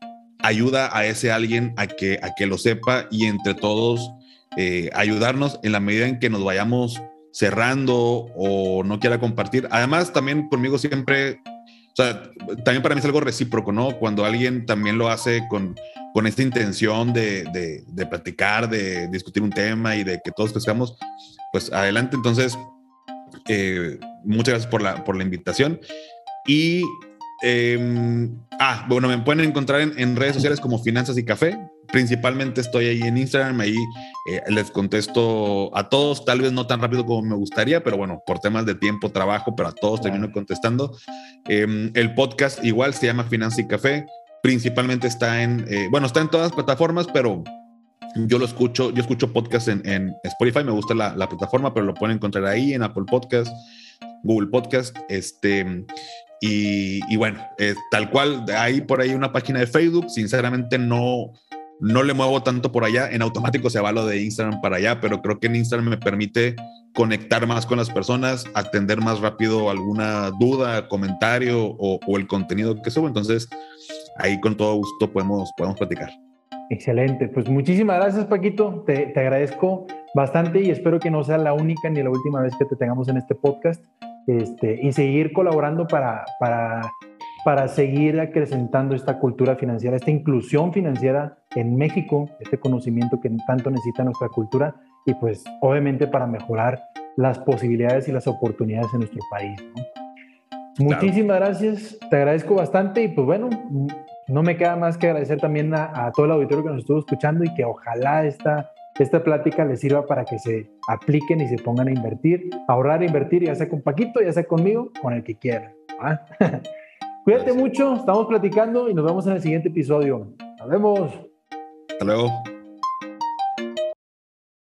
ayuda a ese alguien a que, a que lo sepa y entre todos eh, ayudarnos en la medida en que nos vayamos cerrando o no quiera compartir. Además, también conmigo siempre, o sea, también para mí es algo recíproco, ¿no? Cuando alguien también lo hace con, con esta intención de, de, de platicar, de discutir un tema y de que todos crezcamos, pues adelante. Entonces, eh, muchas gracias por la, por la invitación. Y, em, ah, bueno, me pueden encontrar en, redes sociales como Finanzas y Café. Principalmente estoy ahí en Instagram, ahí eh, les contesto a todos, tal vez no tan rápido como me gustaría, pero bueno, por temas de tiempo, trabajo, pero a todos termino contestando. Em, el podcast igual se llama Finanzas y Café. Principalmente está en, eh, bueno, está en todas las plataformas, pero yo lo escucho, yo escucho podcast en, Spotify, me gusta la, plataforma, pero lo pueden encontrar ahí en Apple Podcast, Google Podcast, este, y, bueno, tal cual, hay por ahí una página de Facebook, sinceramente no, no le muevo tanto por allá, en automático se va lo de Instagram para allá, pero creo que en Instagram me permite conectar más con las personas, atender más rápido alguna duda, comentario o, o el contenido que subo, entonces ahí con todo gusto podemos, podemos platicar. Excelente, pues muchísimas gracias Paquito, te, te, agradezco bastante y espero que no sea la única ni la última vez que te tengamos en este podcast este, y seguir colaborando para, para, para seguir acrecentando esta cultura financiera, esta inclusión financiera en México, este conocimiento que tanto necesita nuestra cultura y pues obviamente para mejorar las posibilidades y las oportunidades en nuestro país. Muchísimas gracias, te agradezco bastante y pues bueno, no me queda más que agradecer también a, todo el auditorio que nos estuvo escuchando y que ojalá esta, esta plática les sirva para que se apliquen y se pongan a invertir, ahorrar e invertir, ya sea con Paquito, ya sea conmigo, con el que quieran. Cuídate mucho, estamos platicando y nos vemos en el siguiente episodio. Nos vemos. Hasta luego.